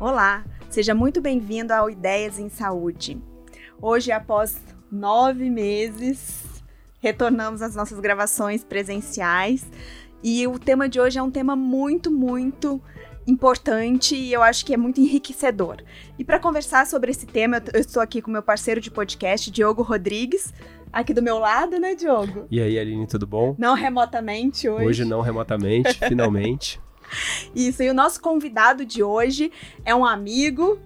Olá, seja muito bem-vindo ao Ideias em Saúde. Hoje, após nove meses, retornamos às nossas gravações presenciais e o tema de hoje é um tema muito, muito importante e eu acho que é muito enriquecedor. E para conversar sobre esse tema, eu estou aqui com meu parceiro de podcast, Diogo Rodrigues, aqui do meu lado, né, Diogo? E aí, Aline, tudo bom? Não remotamente hoje. Hoje não remotamente, finalmente. Isso, e o nosso convidado de hoje é um amigo,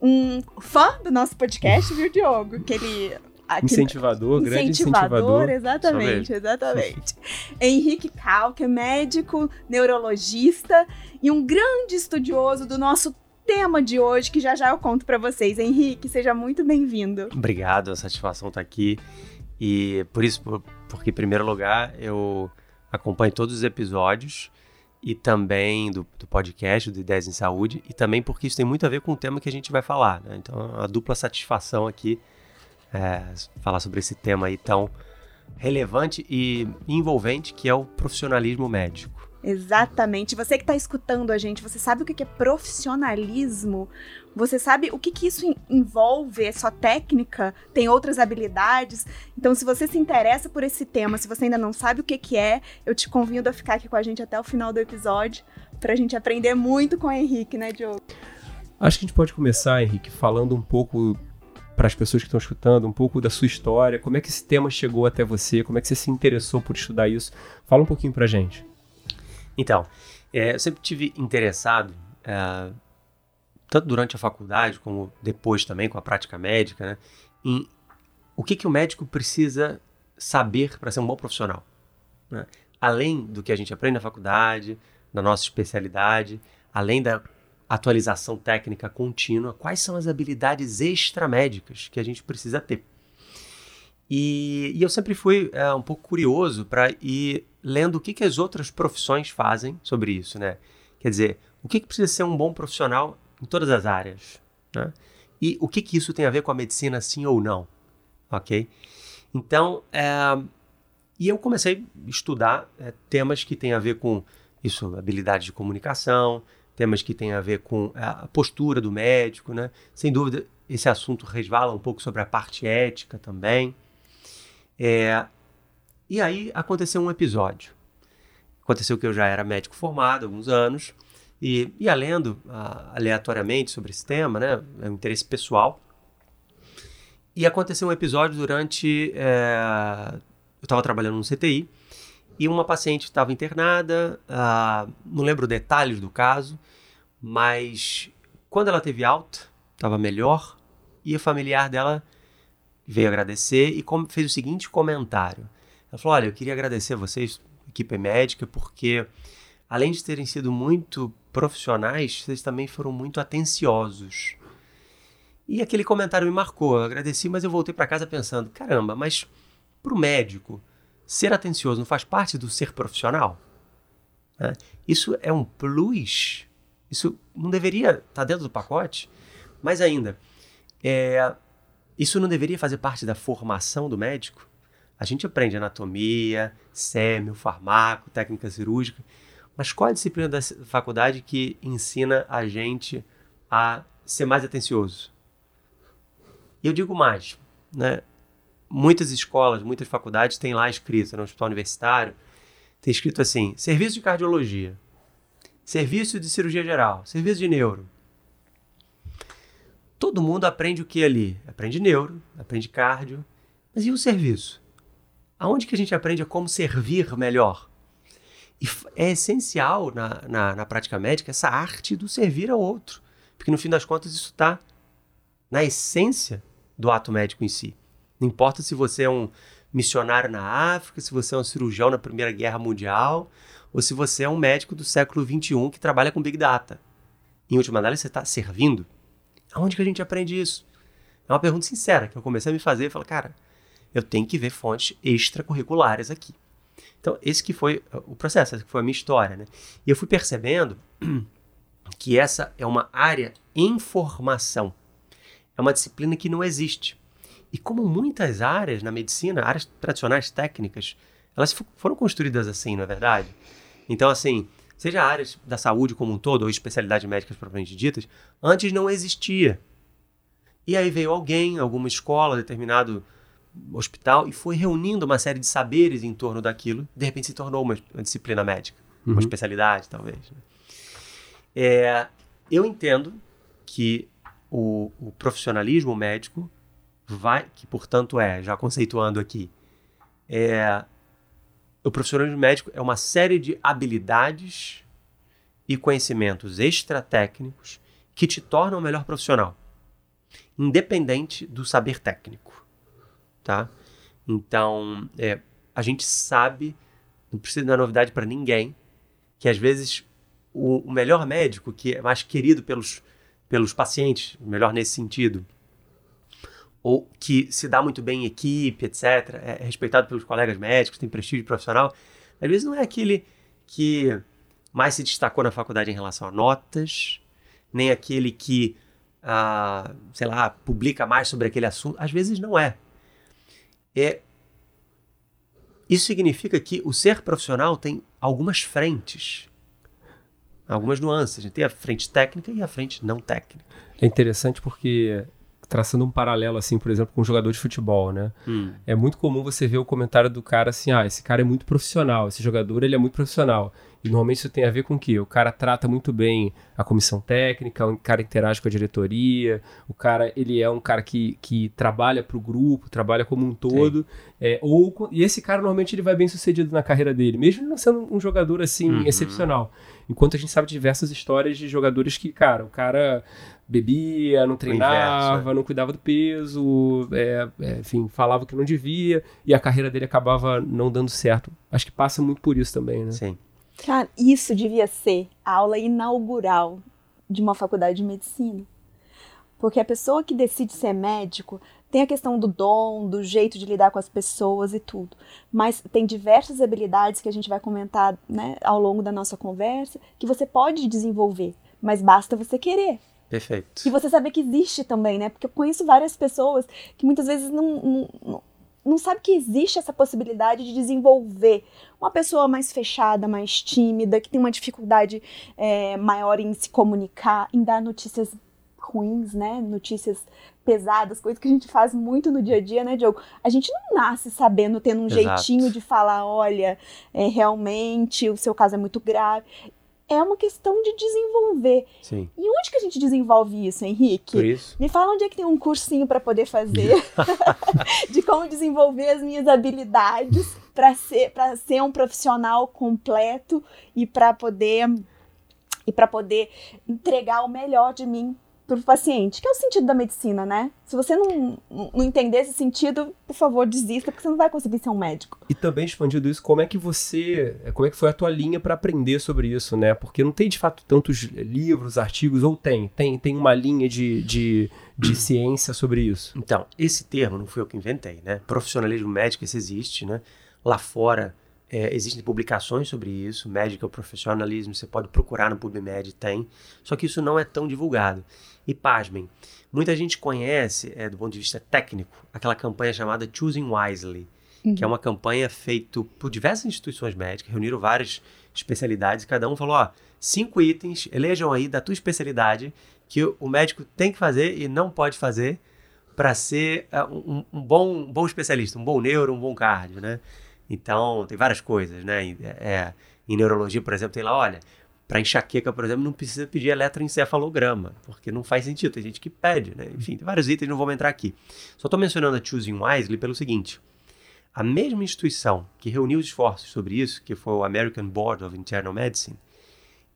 um fã do nosso podcast, viu, Diogo? Que ele Aqui, incentivador, grande incentivador. Exatamente, exatamente. Henrique Cal, que é médico, neurologista e um grande estudioso do nosso tema de hoje, que já já eu conto para vocês. Henrique, seja muito bem-vindo. Obrigado, a satisfação tá aqui. E por isso, porque em primeiro lugar, eu acompanho todos os episódios e também do, do, podcast do Ideias em Saúde, e também porque isso tem muito a ver com o tema que a gente vai falar. Né? Então, a dupla satisfação aqui é, falar sobre esse tema aí tão relevante e envolvente que é o profissionalismo médico. Exatamente. Você que está escutando a gente, você sabe o que é profissionalismo? Você sabe o que, que isso envolve? É só técnica? Tem outras habilidades? Então, se você se interessa por esse tema, se você ainda não sabe o que, que é, eu te convido a ficar aqui com a gente até o final do episódio para a gente aprender muito com o Henrique, né, Diogo? Acho que a gente pode começar, Henrique, falando um pouco para as pessoas que estão escutando, um pouco da sua história, como é que esse tema chegou até você, como é que você se interessou por estudar isso. Fala um pouquinho para gente. Então, é, eu sempre tive interessado, é, tanto durante a faculdade como depois também com a prática médica, né, em o que, que o médico precisa saber para ser um bom profissional. Né? Além do que a gente aprende na faculdade, na nossa especialidade, além da atualização técnica contínua, quais são as habilidades extramédicas que a gente precisa ter. E, e eu sempre fui é, um pouco curioso para ir lendo o que, que as outras profissões fazem sobre isso, né? Quer dizer, o que, que precisa ser um bom profissional em todas as áreas, né? E o que, que isso tem a ver com a medicina, sim ou não, ok? Então, é, e eu comecei a estudar é, temas que têm a ver com isso, habilidade de comunicação, temas que têm a ver com a postura do médico, né? Sem dúvida, esse assunto resvala um pouco sobre a parte ética também. É, e aí aconteceu um episódio. Aconteceu que eu já era médico formado há alguns anos e ia lendo aleatoriamente sobre esse tema, né? É um interesse pessoal. E aconteceu um episódio durante. É, eu estava trabalhando no CTI e uma paciente estava internada, uh, não lembro detalhes do caso, mas quando ela teve alta, estava melhor, e a familiar dela veio agradecer e fez o seguinte comentário. Ela falou: Olha, eu queria agradecer a vocês, equipe médica, porque além de terem sido muito profissionais, vocês também foram muito atenciosos. E aquele comentário me marcou. Eu agradeci, mas eu voltei para casa pensando: caramba, mas para o médico ser atencioso não faz parte do ser profissional? É. Isso é um plus? Isso não deveria estar tá dentro do pacote? Mais ainda, é, isso não deveria fazer parte da formação do médico? A gente aprende anatomia, sêmio, farmaco, técnica cirúrgica, mas qual a disciplina da faculdade que ensina a gente a ser mais atencioso? E eu digo mais, né? muitas escolas, muitas faculdades têm lá escrito, no hospital universitário, tem escrito assim: serviço de cardiologia, serviço de cirurgia geral, serviço de neuro. Todo mundo aprende o que ali? Aprende neuro, aprende cardio, mas e o serviço? Aonde que a gente aprende a como servir melhor? E é essencial na, na, na prática médica essa arte do servir ao outro, porque no fim das contas isso está na essência do ato médico em si. Não importa se você é um missionário na África, se você é um cirurgião na Primeira Guerra Mundial, ou se você é um médico do século XXI que trabalha com Big Data. Em última análise, você está servindo? Aonde que a gente aprende isso? É uma pergunta sincera que eu comecei a me fazer e falei, cara, eu tenho que ver fontes extracurriculares aqui. Então, esse que foi o processo, essa que foi a minha história, né? E eu fui percebendo que essa é uma área em formação. É uma disciplina que não existe. E como muitas áreas na medicina, áreas tradicionais técnicas, elas foram construídas assim, não é verdade? Então, assim, seja áreas da saúde como um todo, ou especialidades médicas propriamente ditas, antes não existia. E aí veio alguém, alguma escola, determinado hospital, e foi reunindo uma série de saberes em torno daquilo, de repente se tornou uma, uma disciplina médica, uhum. uma especialidade, talvez. Né? É, eu entendo que o, o profissionalismo médico vai, que portanto é, já conceituando aqui, é, o profissionalismo médico é uma série de habilidades e conhecimentos extratécnicos que te tornam o melhor profissional, independente do saber técnico, tá? Então, é, a gente sabe, não precisa dar novidade para ninguém, que às vezes o, o melhor médico, que é mais querido pelos, pelos pacientes, melhor nesse sentido, ou que se dá muito bem em equipe, etc., é, é respeitado pelos colegas médicos, tem prestígio profissional, às vezes não é aquele que mais se destacou na faculdade em relação a notas, nem aquele que, ah, sei lá, publica mais sobre aquele assunto. Às vezes não é. É. Isso significa que o ser profissional tem algumas frentes, algumas nuances. Tem a frente técnica e a frente não técnica. É interessante porque traçando um paralelo, assim, por exemplo, com um jogador de futebol, né? Hum. É muito comum você ver o comentário do cara assim, ah, esse cara é muito profissional, esse jogador, ele é muito profissional. E normalmente isso tem a ver com o quê? O cara trata muito bem a comissão técnica, o cara interage com a diretoria, o cara, ele é um cara que, que trabalha para o grupo, trabalha como um todo. É, ou, e esse cara, normalmente, ele vai bem sucedido na carreira dele, mesmo não sendo um jogador, assim, uhum. excepcional. Enquanto a gente sabe diversas histórias de jogadores que, cara, o cara bebia, não treinava, inverso, é. não cuidava do peso, é, é, enfim, falava que não devia e a carreira dele acabava não dando certo. Acho que passa muito por isso também, né? Sim. Cara, isso devia ser a aula inaugural de uma faculdade de medicina. Porque a pessoa que decide ser médico tem a questão do dom, do jeito de lidar com as pessoas e tudo. Mas tem diversas habilidades que a gente vai comentar né, ao longo da nossa conversa que você pode desenvolver, mas basta você querer. Perfeito. E você saber que existe também, né? Porque eu conheço várias pessoas que muitas vezes não, não, não, não sabe que existe essa possibilidade de desenvolver uma pessoa mais fechada, mais tímida, que tem uma dificuldade é, maior em se comunicar, em dar notícias ruins, né? Notícias pesadas, coisas que a gente faz muito no dia a dia, né, Diogo? A gente não nasce sabendo, tendo um Exato. jeitinho de falar, olha, é, realmente o seu caso é muito grave é uma questão de desenvolver. Sim. E onde que a gente desenvolve isso, Henrique? Por isso. Me fala onde é que tem um cursinho para poder fazer de como desenvolver as minhas habilidades para ser para ser um profissional completo e para poder e para poder entregar o melhor de mim para o paciente, que é o sentido da medicina, né? Se você não, não entender esse sentido, por favor, desista, porque você não vai conseguir ser um médico. E também expandindo isso, como é que você, como é que foi a tua linha para aprender sobre isso, né? Porque não tem de fato tantos livros, artigos, ou tem, tem, tem uma linha de, de, de ciência sobre isso. Então, esse termo não fui eu que inventei, né? Profissionalismo médico, esse existe, né? Lá fora é, existem publicações sobre isso, Medical Professionalism, você pode procurar no PubMed, tem. Só que isso não é tão divulgado. E pasmem, muita gente conhece, é, do ponto de vista técnico, aquela campanha chamada Choosing Wisely, uhum. que é uma campanha feita por diversas instituições médicas, reuniram várias especialidades, e cada um falou, ó, cinco itens, elejam aí da tua especialidade que o médico tem que fazer e não pode fazer para ser uh, um, um, bom, um bom especialista, um bom neuro, um bom cardio, né? Então, tem várias coisas, né? É, em neurologia, por exemplo, tem lá, olha, para enxaqueca, por exemplo, não precisa pedir eletroencefalograma, porque não faz sentido, tem gente que pede, né? Enfim, tem vários itens, não vou entrar aqui. Só estou mencionando a Choosing Wisely pelo seguinte: a mesma instituição que reuniu esforços sobre isso, que foi o American Board of Internal Medicine,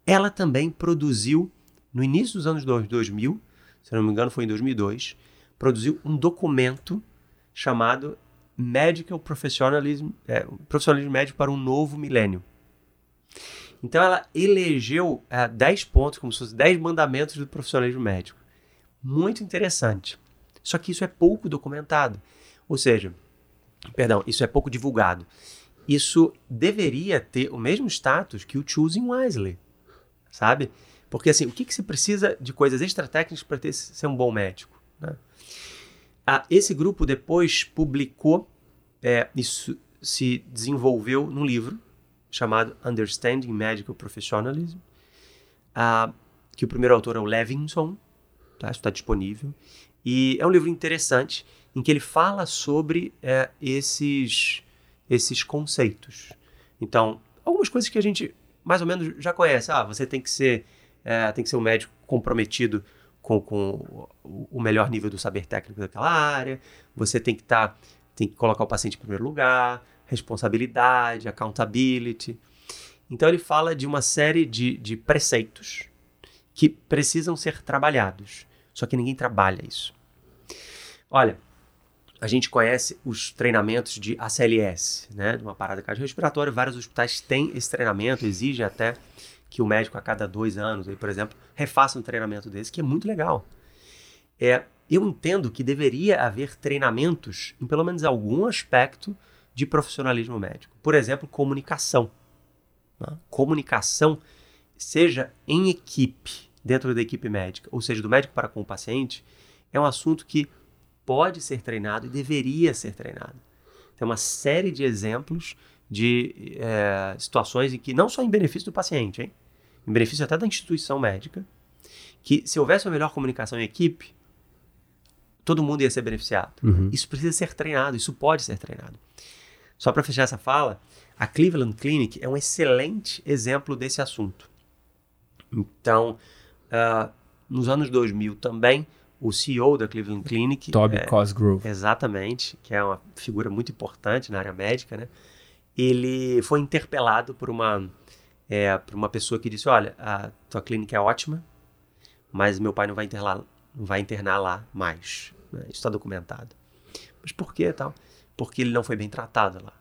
ela também produziu, no início dos anos 2000, se não me engano foi em 2002, produziu um documento chamado Medical Professionalism, é, Profissionalismo Médico para um Novo Milênio. Então ela elegeu é, 10 pontos, como se fossem 10 mandamentos do profissionalismo médico. Muito interessante. Só que isso é pouco documentado. Ou seja, perdão, isso é pouco divulgado. Isso deveria ter o mesmo status que o Choosing Wisely, sabe? Porque assim, o que, que se precisa de coisas extratécnicas para ser um bom médico? Esse grupo depois publicou, é, isso se desenvolveu num livro, chamado Understanding Medical Professionalism, que o primeiro autor é o Levinson, tá? isso está disponível. E é um livro interessante em que ele fala sobre é, esses, esses conceitos. Então, algumas coisas que a gente mais ou menos já conhece. Ah, você tem que ser, é, tem que ser um médico comprometido com, com o melhor nível do saber técnico daquela área. Você tem que estar, tá, tem que colocar o paciente em primeiro lugar, responsabilidade, accountability. Então ele fala de uma série de, de preceitos que precisam ser trabalhados. Só que ninguém trabalha isso. Olha, a gente conhece os treinamentos de ACLS, né, de uma parada cardiorrespiratória. Vários hospitais têm esse treinamento, exigem até que o médico a cada dois anos, aí, por exemplo, refaça um treinamento desse, que é muito legal. É, eu entendo que deveria haver treinamentos em pelo menos algum aspecto de profissionalismo médico. Por exemplo, comunicação. Né? Comunicação, seja em equipe, dentro da equipe médica, ou seja, do médico para com o paciente, é um assunto que pode ser treinado e deveria ser treinado. Tem uma série de exemplos de é, situações em que, não só em benefício do paciente, hein? em benefício até da instituição médica, que se houvesse uma melhor comunicação em equipe, todo mundo ia ser beneficiado. Uhum. Isso precisa ser treinado, isso pode ser treinado. Só para fechar essa fala, a Cleveland Clinic é um excelente exemplo desse assunto. Então, uh, nos anos 2000 também, o CEO da Cleveland Clinic. Toby é, Cosgrove. Exatamente, que é uma figura muito importante na área médica, né? Ele foi interpelado por uma, é, por uma pessoa que disse: Olha, a tua clínica é ótima, mas meu pai não vai internar, não vai internar lá mais. Né? Isso está documentado. Mas por que tal? Porque ele não foi bem tratado lá.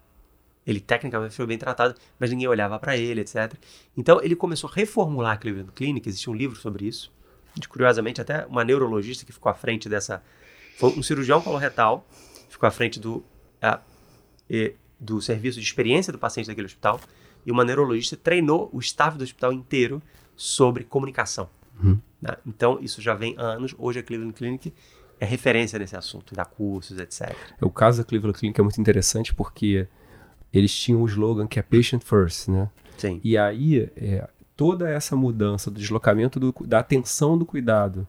Ele tecnicamente foi bem tratado, mas ninguém olhava para ele, etc. Então ele começou a reformular a Cleveland Clinic. Existe um livro sobre isso curiosamente, até uma neurologista que ficou à frente dessa. Foi um cirurgião coloretal, ficou à frente do, a, e, do serviço de experiência do paciente daquele hospital, e uma neurologista treinou o staff do hospital inteiro sobre comunicação. Uhum. Né? Então, isso já vem há anos. Hoje, a Cleveland Clinic é referência nesse assunto, dá cursos, etc. O caso da Cleveland Clinic é muito interessante porque eles tinham o slogan que é Patient First, né? Sim. E aí, é, toda essa mudança do deslocamento do, da atenção do cuidado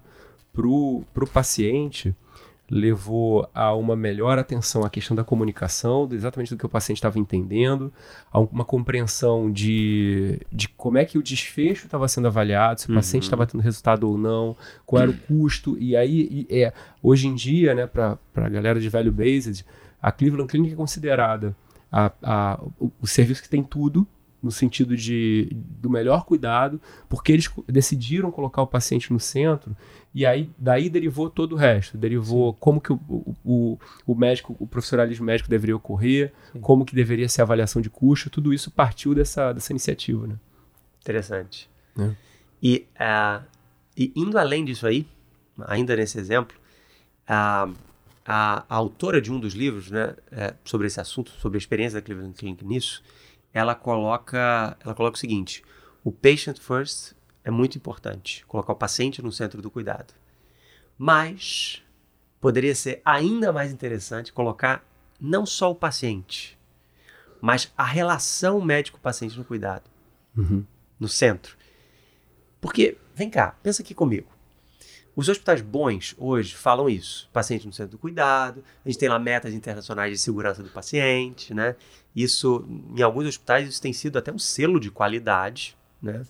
para o paciente levou a uma melhor atenção à questão da comunicação, do, exatamente do que o paciente estava entendendo, a uma compreensão de, de como é que o desfecho estava sendo avaliado, se o uhum. paciente estava tendo resultado ou não, qual era o custo. E aí, e é, hoje em dia, né, para a galera de value based, a Cleveland Clinic é considerada a, a, o, o serviço que tem tudo no sentido de do melhor cuidado, porque eles decidiram colocar o paciente no centro e aí daí derivou todo o resto, derivou Sim. como que o, o, o, médico, o profissionalismo médico deveria ocorrer, Sim. como que deveria ser a avaliação de custo, tudo isso partiu dessa, dessa iniciativa, né? Interessante. É. E, uh, e indo além disso aí, ainda nesse exemplo, uh, a, a, autora de um dos livros, né, é, sobre esse assunto, sobre a experiência da Cleveland Clinic nisso, ela coloca, ela coloca o seguinte: o patient first é muito importante, colocar o paciente no centro do cuidado. Mas poderia ser ainda mais interessante colocar não só o paciente, mas a relação médico-paciente no cuidado, uhum. no centro. Porque, vem cá, pensa aqui comigo. Os hospitais bons hoje falam isso. Paciente no centro do cuidado, a gente tem lá metas internacionais de segurança do paciente, né? Isso, em alguns hospitais, isso tem sido até um selo de qualidade, né?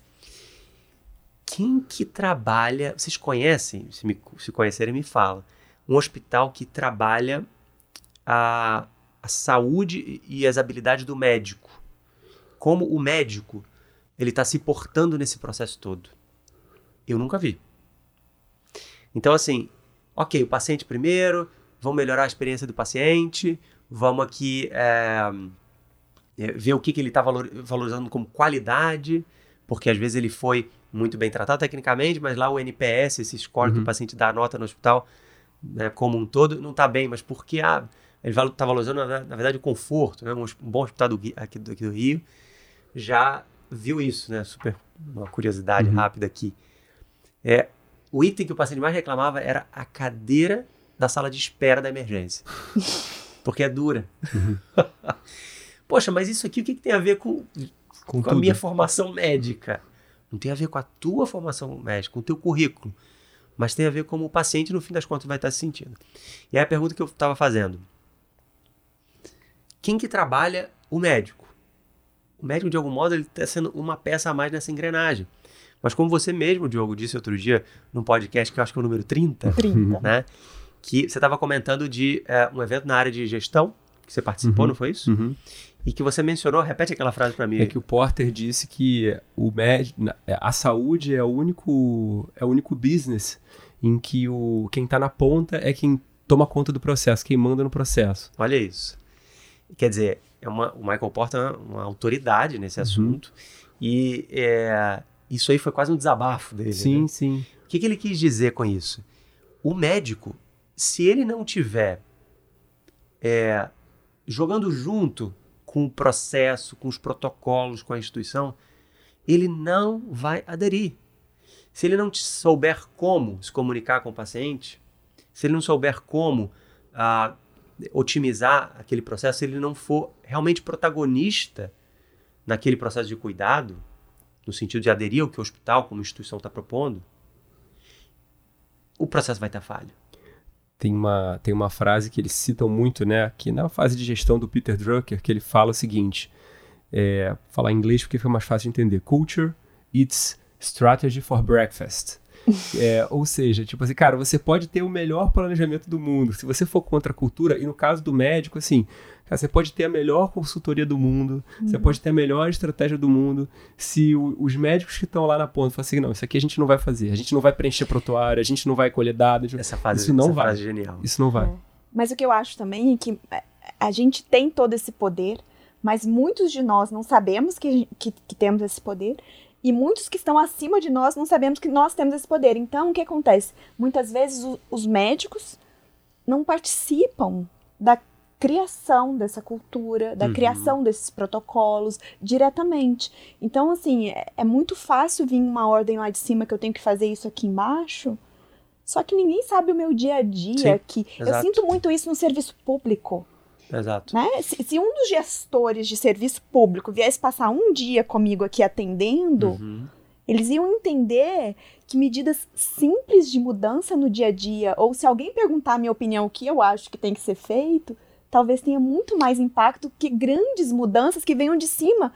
Quem que trabalha, vocês conhecem, se, me, se conhecerem me fala, um hospital que trabalha a, a saúde e as habilidades do médico. Como o médico, ele está se portando nesse processo todo. Eu nunca vi. Então, assim, ok, o paciente primeiro, vamos melhorar a experiência do paciente, vamos aqui é, ver o que, que ele está valor, valorizando como qualidade, porque às vezes ele foi muito bem tratado tecnicamente, mas lá o NPS, esse score uhum. que o paciente dá nota no hospital, né, como um todo, não está bem, mas porque ah, ele está valorizando, na, na, verdade, o conforto, né, um, um bom hospital do, aqui, do, aqui do Rio já viu isso, né, super, uma curiosidade uhum. rápida aqui. É, o item que o paciente mais reclamava era a cadeira da sala de espera da emergência. Porque é dura. Uhum. Poxa, mas isso aqui o que, que, tem a ver com. com, com a minha formação médica. Não tem a ver com a tua formação médica, com o teu currículo. Mas tem a ver como o paciente, no fim das contas, vai estar se sentindo. E aí a pergunta que eu estava fazendo. Quem que trabalha o médico? O médico, de algum modo, ele está sendo uma peça a mais nessa engrenagem. Mas como você mesmo, Diogo, disse outro dia num podcast que eu acho que é o número 30, 30. né? Que você estava comentando de é, um evento na área de gestão, que você participou, Uhum. não foi isso? Uhum. E que você mencionou, repete aquela frase para mim. É que o Porter disse que o médico, a saúde é o único, é o único business em que o quem está na ponta é quem toma conta do processo, quem manda no processo. Olha isso. Quer dizer, é uma, o Michael Porter é uma, autoridade nesse assunto. E é, isso aí foi quase um desabafo dele. Sim, né? sim. O que, que ele quis dizer com isso? O médico, se ele não tiver é, jogando junto com o processo, com os protocolos, com a instituição, ele não vai aderir. Se ele não souber como se comunicar com o paciente, se ele não souber como ah, otimizar aquele processo, se ele não for realmente protagonista naquele processo de cuidado, no sentido de aderir ao que o hospital, como instituição, está propondo, o processo vai estar falho. Tem uma, tem uma frase que eles citam muito, né? Que na fase de gestão do Peter Drucker, que ele fala o seguinte: é, falar em inglês porque fica mais fácil de entender. Culture, it's strategy for breakfast. É, ou seja, tipo assim, cara, você pode ter o melhor planejamento do mundo. Se você for contra a cultura, e no caso do médico, assim, cara, você pode ter a melhor consultoria do mundo, você pode ter a melhor estratégia do mundo. Se o- os médicos que estão lá na ponta falam assim, não, isso aqui a gente não vai fazer, a gente não vai preencher protoário, a gente não vai colher dados, Essa fase, Isso não essa vai. frase é genial. isso não vai. Mas o que eu acho também é que é, a gente tem todo esse poder, mas muitos de nós não sabemos que, que, que temos esse poder, e muitos que estão acima de nós não sabemos que nós temos esse poder. Então, o que acontece? Muitas vezes o- os médicos não participam da criação dessa cultura, da Uhum. criação desses protocolos diretamente. Então, assim, é, é muito fácil vir uma ordem lá de cima que eu tenho que fazer isso aqui embaixo. Só que ninguém sabe o meu dia a dia que eu sinto muito isso no serviço público, Exato. né? Se, se um dos gestores de serviço público viesse passar um dia comigo aqui atendendo, Uhum. eles iam entender que medidas simples de mudança no dia a dia, ou se alguém perguntar a minha opinião, o que eu acho que tem que ser feito, talvez tenha muito mais impacto que grandes mudanças que venham de cima,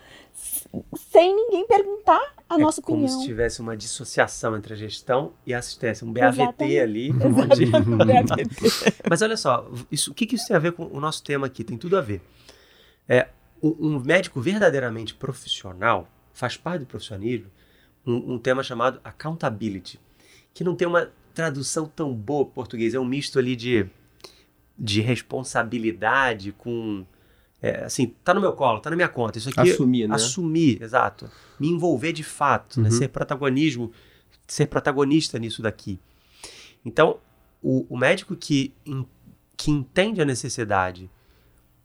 sem ninguém perguntar a nossa é como opinião. se tivesse uma dissociação entre a gestão e a assistência, um BAVT Exatamente. ali. Mas olha só, isso, o que, que isso tem a ver com o nosso tema aqui? Tem tudo a ver. É, um, um médico verdadeiramente profissional faz parte do profissionismo um, um tema chamado accountability, que não tem uma tradução tão boa para português, é um misto ali de, de responsabilidade com. é, assim, tá no meu colo, tá na minha conta. Isso aqui Assumir, né? assumir, exato. Me envolver de fato, né? Uhum. ser protagonismo, ser protagonista nisso daqui. Então, o, o médico que, en- que entende a necessidade,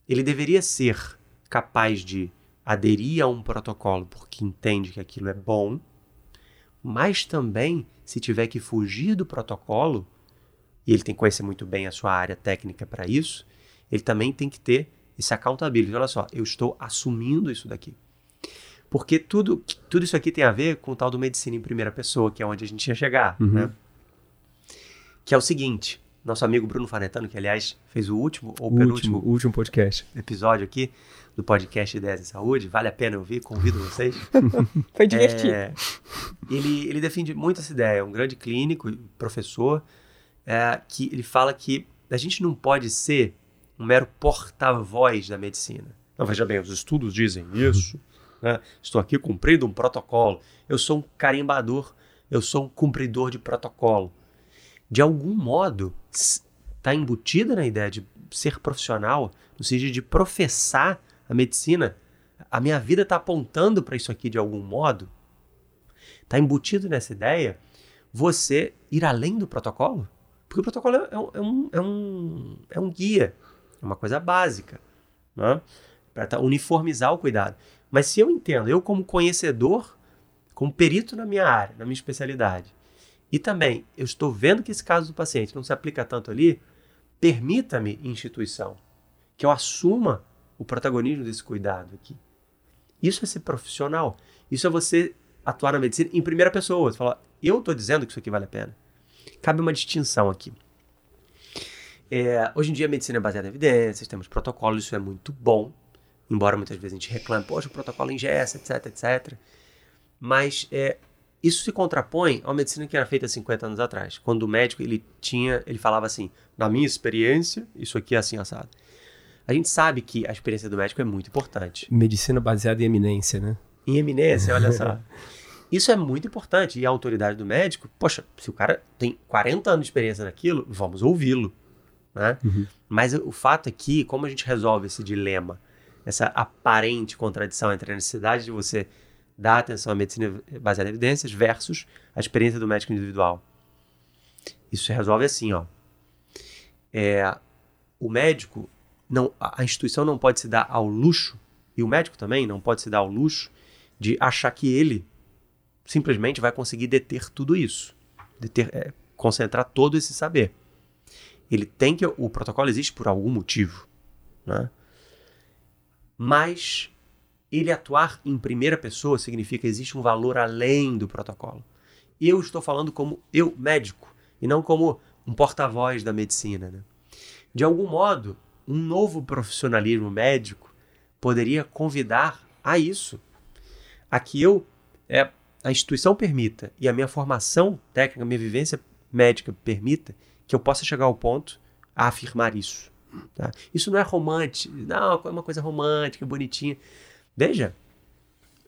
ele deveria ser capaz de aderir a um protocolo porque entende que aquilo é bom, mas também, se tiver que fugir do protocolo, e ele tem que conhecer muito bem a sua área técnica para isso, ele também tem que ter esse accountability. Olha só, eu estou assumindo isso daqui. Porque tudo, tudo isso aqui tem a ver com o tal do medicina em primeira pessoa, que é onde a gente ia chegar, Uhum. né? Que é o seguinte, nosso amigo Bruno Fanetano, que aliás fez o último ou O penúltimo último, último podcast. episódio aqui do podcast Ideias em Saúde, vale a pena ouvir, convido vocês. Foi divertido. É, ele, ele defende muito essa ideia, é um grande clínico, professor, é, que ele fala que a gente não pode ser um mero porta-voz da medicina. Não, veja bem, os estudos dizem isso, né? estou aqui cumprindo um protocolo, eu sou um carimbador, eu sou um cumpridor de protocolo. De algum modo, está embutida na ideia de ser profissional, no sentido de professar a medicina. A minha vida está apontando para isso aqui de algum modo. Está embutido nessa ideia você ir além do protocolo? Porque o protocolo é um, é um, é um, é um guia, é uma coisa básica, né? para uniformizar o cuidado. Mas se eu entendo, eu como conhecedor, como perito na minha área, na minha especialidade, e também eu estou vendo que esse caso do paciente não se aplica tanto ali, permita-me, instituição, que eu assuma o protagonismo desse cuidado aqui. Isso é ser profissional. Isso é você atuar na medicina em primeira pessoa. Você fala, eu estou dizendo que isso aqui vale a pena. Cabe uma distinção aqui. É, hoje em dia a medicina é baseada em evidências, temos protocolos, isso é muito bom. Embora muitas vezes a gente reclame, poxa, o protocolo engessa, etc, etc. Mas é, isso se contrapõe uma medicina que era feita 50 anos atrás, quando o médico ele tinha, ele falava assim, na minha experiência, isso aqui é assim assado. A gente sabe que a experiência do médico é muito importante. Medicina baseada em eminência, né? Em eminência, olha só. Isso é muito importante. E a autoridade do médico, poxa, se o cara tem 40 anos de experiência naquilo, vamos ouvi-lo. Né? Uhum. Mas o fato é que, como a gente resolve esse dilema, essa aparente contradição entre a necessidade de você dar atenção à medicina baseada em evidências versus a experiência do médico individual. Isso se resolve assim, ó. É, o médico, não, a instituição não pode se dar ao luxo, e o médico também não pode se dar ao luxo de achar que ele simplesmente vai conseguir deter tudo isso, deter, é, concentrar todo esse saber. Ele tem que. O protocolo existe por algum motivo, né? Mas ele atuar em primeira pessoa significa que existe um valor além do protocolo. Eu estou falando como eu, médico, e não como um porta-voz da medicina. Né? De algum modo, um novo profissionalismo médico poderia convidar a isso, a que eu, é, a instituição permita e a minha formação técnica, minha vivência médica permita que eu possa chegar ao ponto a afirmar isso. Tá? Isso não é romântico, não, é uma coisa romântica, bonitinha. Veja,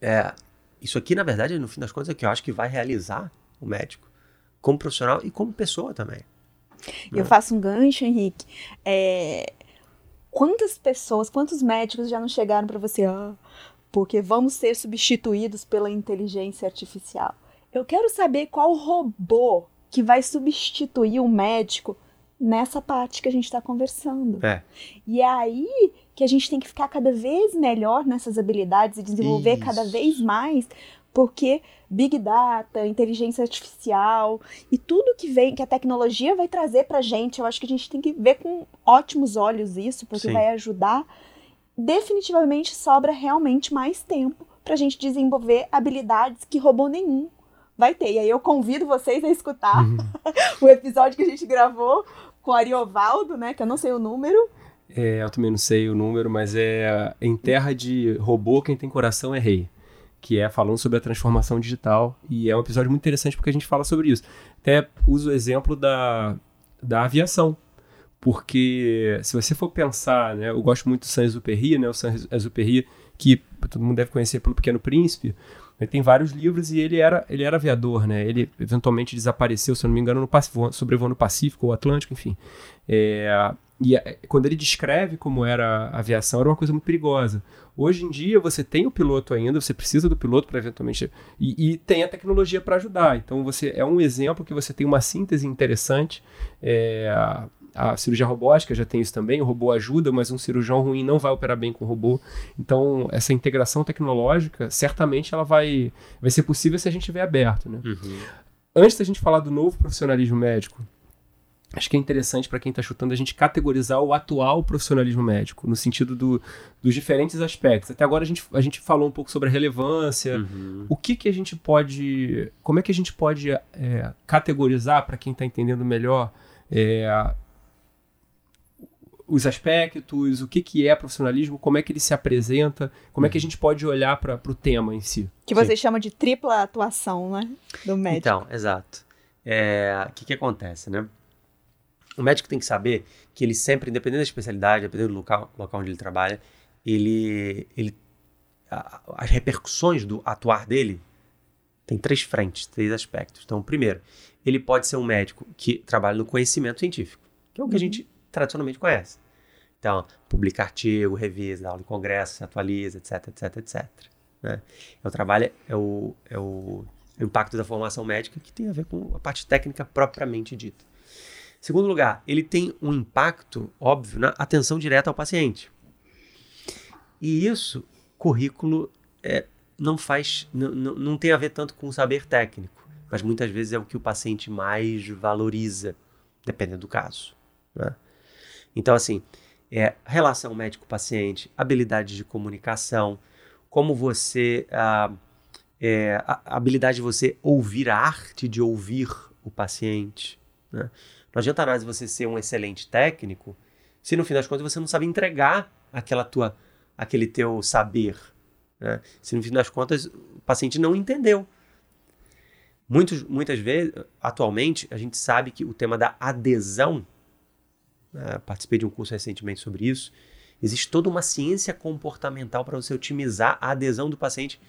é, isso aqui, na verdade, no fim das contas, é que eu acho que vai realizar o médico como profissional e como pessoa também. Eu né? faço um gancho, Henrique. É, quantas pessoas, quantos médicos já não chegaram para você, ah, porque vamos ser substituídos pela inteligência artificial? Eu quero saber qual robô que vai substituir o médico nessa parte que a gente está conversando. É. E é aí que a gente tem que ficar cada vez melhor nessas habilidades e desenvolver Isso. cada vez mais, porque Big Data, inteligência artificial e tudo que vem, que a tecnologia vai trazer para a gente, eu acho que a gente tem que ver com ótimos olhos isso, porque Sim. vai ajudar. Definitivamente sobra realmente mais tempo para a gente desenvolver habilidades que robô nenhum vai ter. E aí eu convido vocês a escutar uhum. o episódio que a gente gravou com o Ariovaldo, né? Que eu não sei o número. É, eu também não sei o número, mas é Em Terra de Robô, Quem Tem Coração é Rei. Que é falando sobre a transformação digital. E é um episódio muito interessante porque a gente fala sobre isso. Até uso o exemplo da, da aviação. Porque se você for pensar, né, eu gosto muito do Saint-Exupéry, né, o Saint-Exupéry, que todo mundo deve conhecer pelo Pequeno Príncipe, ele tem vários livros e ele era, ele era aviador, né? Ele eventualmente desapareceu, se eu não me engano, no sobrevoando o Pacífico ou Atlântico, enfim. É, e quando ele descreve como era a aviação, era uma coisa muito perigosa. Hoje em dia, você tem o piloto ainda, você precisa do piloto para eventualmente. E, e, tem a tecnologia para ajudar. Então, você é um exemplo que você tem uma síntese interessante. É, a cirurgia robótica já tem isso também, o robô ajuda, mas um cirurgião ruim não vai operar bem com o robô. Então, essa integração tecnológica, certamente ela vai, vai ser possível se a gente estiver aberto. Né? Uhum. Antes da gente falar do novo profissionalismo médico, acho que é interessante para quem está chutando a gente categorizar o atual profissionalismo médico, no sentido do, dos diferentes aspectos. Até agora a gente, a gente falou um pouco sobre a relevância, uhum. o que, que a gente pode, como é que a gente pode é, categorizar para quem está entendendo melhor é, os aspectos, o que, que é profissionalismo, como é que ele se apresenta, como é que a gente pode olhar para o tema em si. Que você Sim. chama de tripla atuação, né? Do médico. Então, exato. É, o que, que acontece, né? O médico tem que saber que ele sempre, independente da especialidade, dependendo do local, local onde ele trabalha, ele, ele a, as repercussões do atuar dele tem três frentes, três aspectos. Então, primeiro, ele pode ser um médico que trabalha no conhecimento científico, que é o que uhum. a gente tradicionalmente conhece. Então, publica artigo, revisa, aula em congresso, atualiza, etc, etc, etc. Né? É o trabalho, é o, é o impacto da formação médica que tem a ver com a parte técnica propriamente dita. Segundo lugar, ele tem um impacto, óbvio, na atenção direta ao paciente. E isso, currículo é, não faz, não, tem a ver tanto com o saber técnico, mas muitas vezes é o que o paciente mais valoriza, dependendo do caso. Né? Então, assim, é, relação médico-paciente, habilidades de comunicação, como você. A, é, a habilidade de você ouvir, a arte de ouvir o paciente. Né? Não adianta nada você ser um excelente técnico se no fim das contas você não sabe entregar aquela tua, aquele teu saber. Né? Se no fim das contas o paciente não entendeu. Muitos, muitas vezes, atualmente, a gente sabe que o tema da adesão, né? participei de um curso recentemente sobre isso, existe toda uma ciência comportamental para você otimizar a adesão do paciente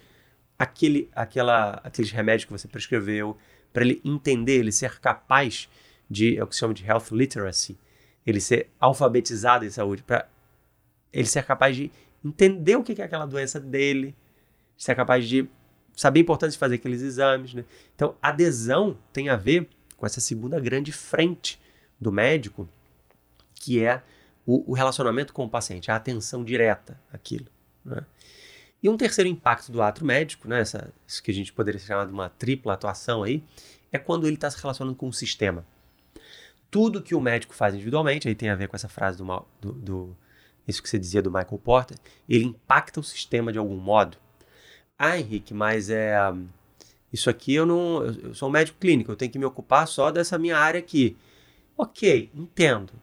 àquele, àquela, aqueles remédios que você prescreveu, para ele entender, ele ser capaz de, é o que se chama de health literacy, ele ser alfabetizado em saúde, para ele ser capaz de entender o que é aquela doença dele, ser capaz de saber a importância de fazer aqueles exames. Né? Então, adesão tem a ver com essa segunda grande frente do médico, que é o, o relacionamento com o paciente, a atenção direta àquilo. Né? E um terceiro impacto do ato médico, né, essa, isso que a gente poderia chamar de uma tripla atuação aí, é quando ele está se relacionando com o sistema. Tudo que o médico faz individualmente, aí tem a ver com essa frase do, do, do isso que você dizia do Michael Porter, ele impacta o sistema de algum modo. Ah, Henrique, mas é. Isso aqui eu não. Eu sou um médico clínico, eu tenho que me ocupar só dessa minha área aqui. Ok, entendo.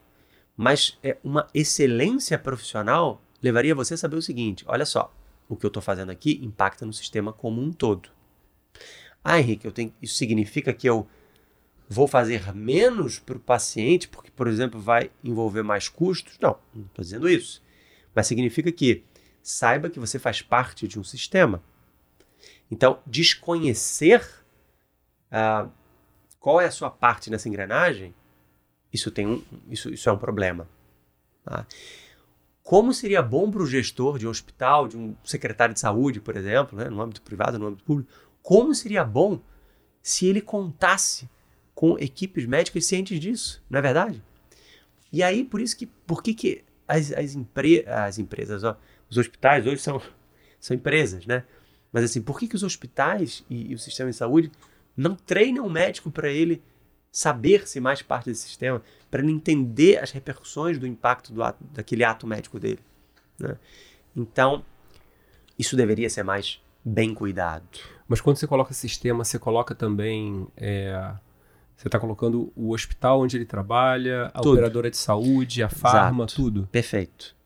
Mas é uma excelência profissional levaria você a saber o seguinte: olha só, o que eu estou fazendo aqui impacta no sistema como um todo. Ah, Henrique, tenho, isso significa que eu vou fazer menos para o paciente, porque, por exemplo, vai envolver mais custos? Não, não estou dizendo isso. Mas significa que saiba que você faz parte de um sistema então, desconhecer uh, qual é a sua parte nessa engrenagem, isso, tem um, isso, isso é um problema. Tá? Como seria bom para o gestor de um hospital, de um secretário de saúde, por exemplo, né, no âmbito privado, no âmbito público, como seria bom se ele contasse com equipes médicas cientes disso, não é verdade? E aí, por isso que, por que, que as, as, empre, as empresas, ó, os hospitais hoje são, são empresas, né? Mas assim, por que, que os hospitais e, e o sistema de saúde não treinam o médico para ele saber-se mais parte desse sistema, para ele entender as repercussões do impacto do ato, daquele ato médico dele? Né? Então, isso deveria ser mais bem cuidado. Mas quando você coloca sistema, você coloca também. É, você está colocando o hospital onde ele trabalha, a tudo. operadora de saúde, a farma, Exato. tudo. Perfeito.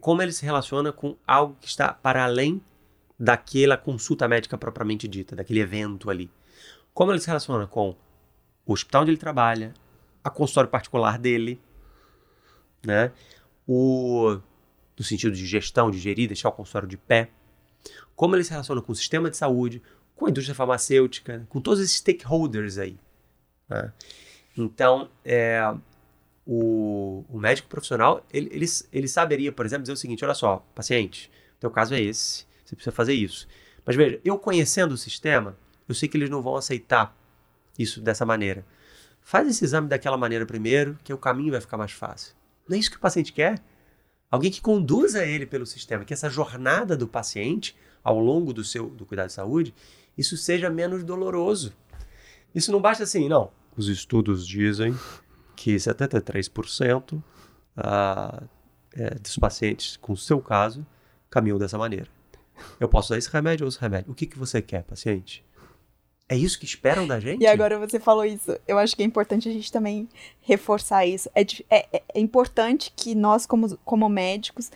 Como ele se relaciona com algo que está para além daquela consulta médica propriamente dita, daquele evento ali. Como ele se relaciona com o hospital onde ele trabalha, a consultório particular dele, né? O, no sentido de gestão, de gerir, deixar o consultório de pé. Como ele se relaciona com o sistema de saúde, com a indústria farmacêutica, com todos esses stakeholders aí. Né? Então, é, o, o, médico profissional, ele, ele, ele saberia, por exemplo, dizer o seguinte, olha só, paciente, teu caso é esse, você precisa fazer isso. Mas veja, eu conhecendo o sistema, eu sei que eles não vão aceitar isso dessa maneira. Faz esse exame daquela maneira primeiro, que o caminho vai ficar mais fácil. Não é isso que o paciente quer? Alguém que conduza ele pelo sistema, que essa jornada do paciente ao longo do seu do cuidado de saúde, isso seja menos doloroso. Isso não basta assim, não. Os estudos dizem que 73% ah, é, dos pacientes com o seu caso caminham dessa maneira. Eu posso usar esse remédio ou esse remédio. O que, que você quer, paciente? É isso que esperam da gente? E agora você falou isso. Eu acho que é importante a gente também reforçar isso. É, é, é importante que nós, como, como médicos,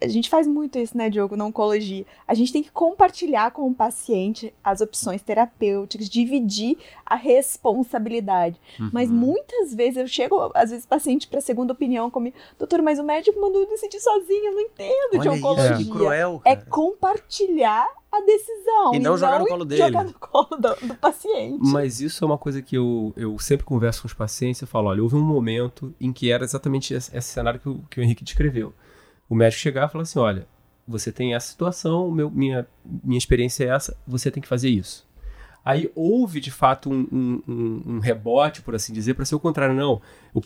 a gente faz muito isso, né, Diogo, na oncologia. A gente tem que compartilhar com o paciente as opções terapêuticas, dividir a responsabilidade. Uhum. Mas muitas vezes eu chego, às vezes, paciente para segunda opinião comigo, doutor, mas o médico mandou eu decidir sozinho, eu não entendo Olha de oncologia. Isso, que cruel, é compartilhar a decisão. E não e jogar no colo dele. Jogar no colo do, do, paciente. Mas isso é uma coisa que eu, eu sempre converso com os pacientes e falo: olha, houve um momento em que era exatamente esse, esse cenário que o, que o Henrique descreveu o médico chegar e falar assim: olha, você tem essa situação, meu, minha, minha experiência é essa, você tem que fazer isso. Aí houve de fato um, um, um rebote, por assim dizer, para ser o contrário. Não, o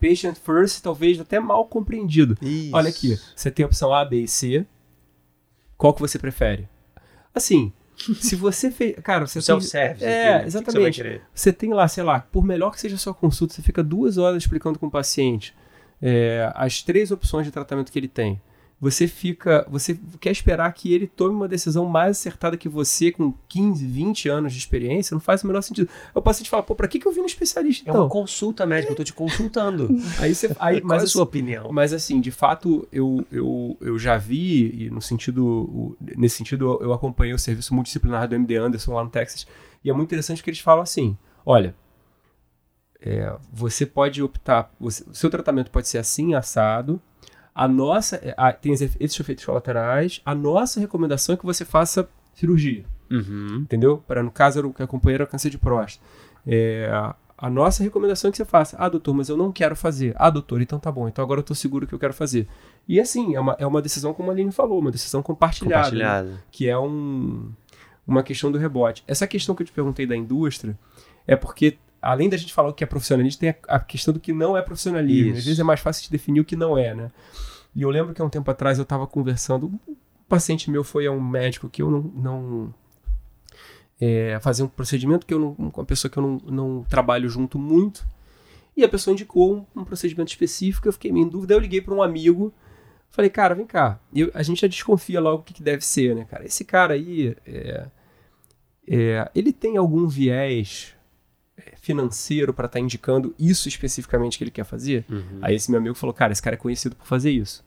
patient first talvez até mal compreendido. Isso. Olha aqui, você tem a opção A, B e C. Qual que você prefere? Assim, se você fez. Cara, você tem. Self-service. É, aqui, né? exatamente. Você, você, tem lá, sei lá, por melhor que seja a sua consulta, você fica duas horas explicando com o paciente é, as três opções de tratamento que ele tem. você fica. Você quer esperar que ele tome uma decisão mais acertada que você, com 15, 20 anos de experiência, não faz o menor sentido. O paciente fala, pô, pra que, que eu vi um especialista É então? uma consulta médica, eu tô te consultando. Aí você. Aí, Qual é a sua opinião? mas assim, de fato, eu, eu, eu já vi, e no sentido. Nesse sentido, eu- eu acompanhei o serviço multidisciplinar do MD Anderson lá no Texas. E é muito interessante que eles falam assim: olha. É, você pode optar, você- o seu tratamento pode ser assim, assado. A nossa, é, a- tem esses efeitos colaterais. A nossa recomendação é que você faça cirurgia Uhum. entendeu? Para no caso era o que acompanhei era câncer de próstata. É, a- a nossa recomendação é que você faça. Ah, doutor, mas eu não quero fazer. Ah, doutor, então tá bom. Então agora eu tô seguro que eu quero fazer. E assim, é uma, é uma decisão, como a Aline falou, uma decisão compartilhada. né? Compartilhado. Que é um, uma questão do rebote. Essa questão que eu te perguntei da indústria é porque, além da gente falar o que é profissionalismo, tem a, a questão do que não é profissionalismo. Isso. Às vezes é mais fácil de definir o que não é, né? E eu lembro que há um tempo atrás eu estava conversando, um paciente meu foi a um médico que eu não, não é, fazer um procedimento que eu não, com uma pessoa que eu não, não trabalho junto muito. E a pessoa indicou um, um procedimento específico, eu fiquei meio em dúvida, eu liguei para um amigo, falei, cara, vem cá. Eu- a gente já desconfia logo o que, que deve ser, né, cara? Esse cara aí, é, é, ele tem algum viés financeiro para estar indicando isso especificamente que ele quer fazer? Uhum. Aí esse meu amigo falou, cara, esse cara é conhecido por fazer isso.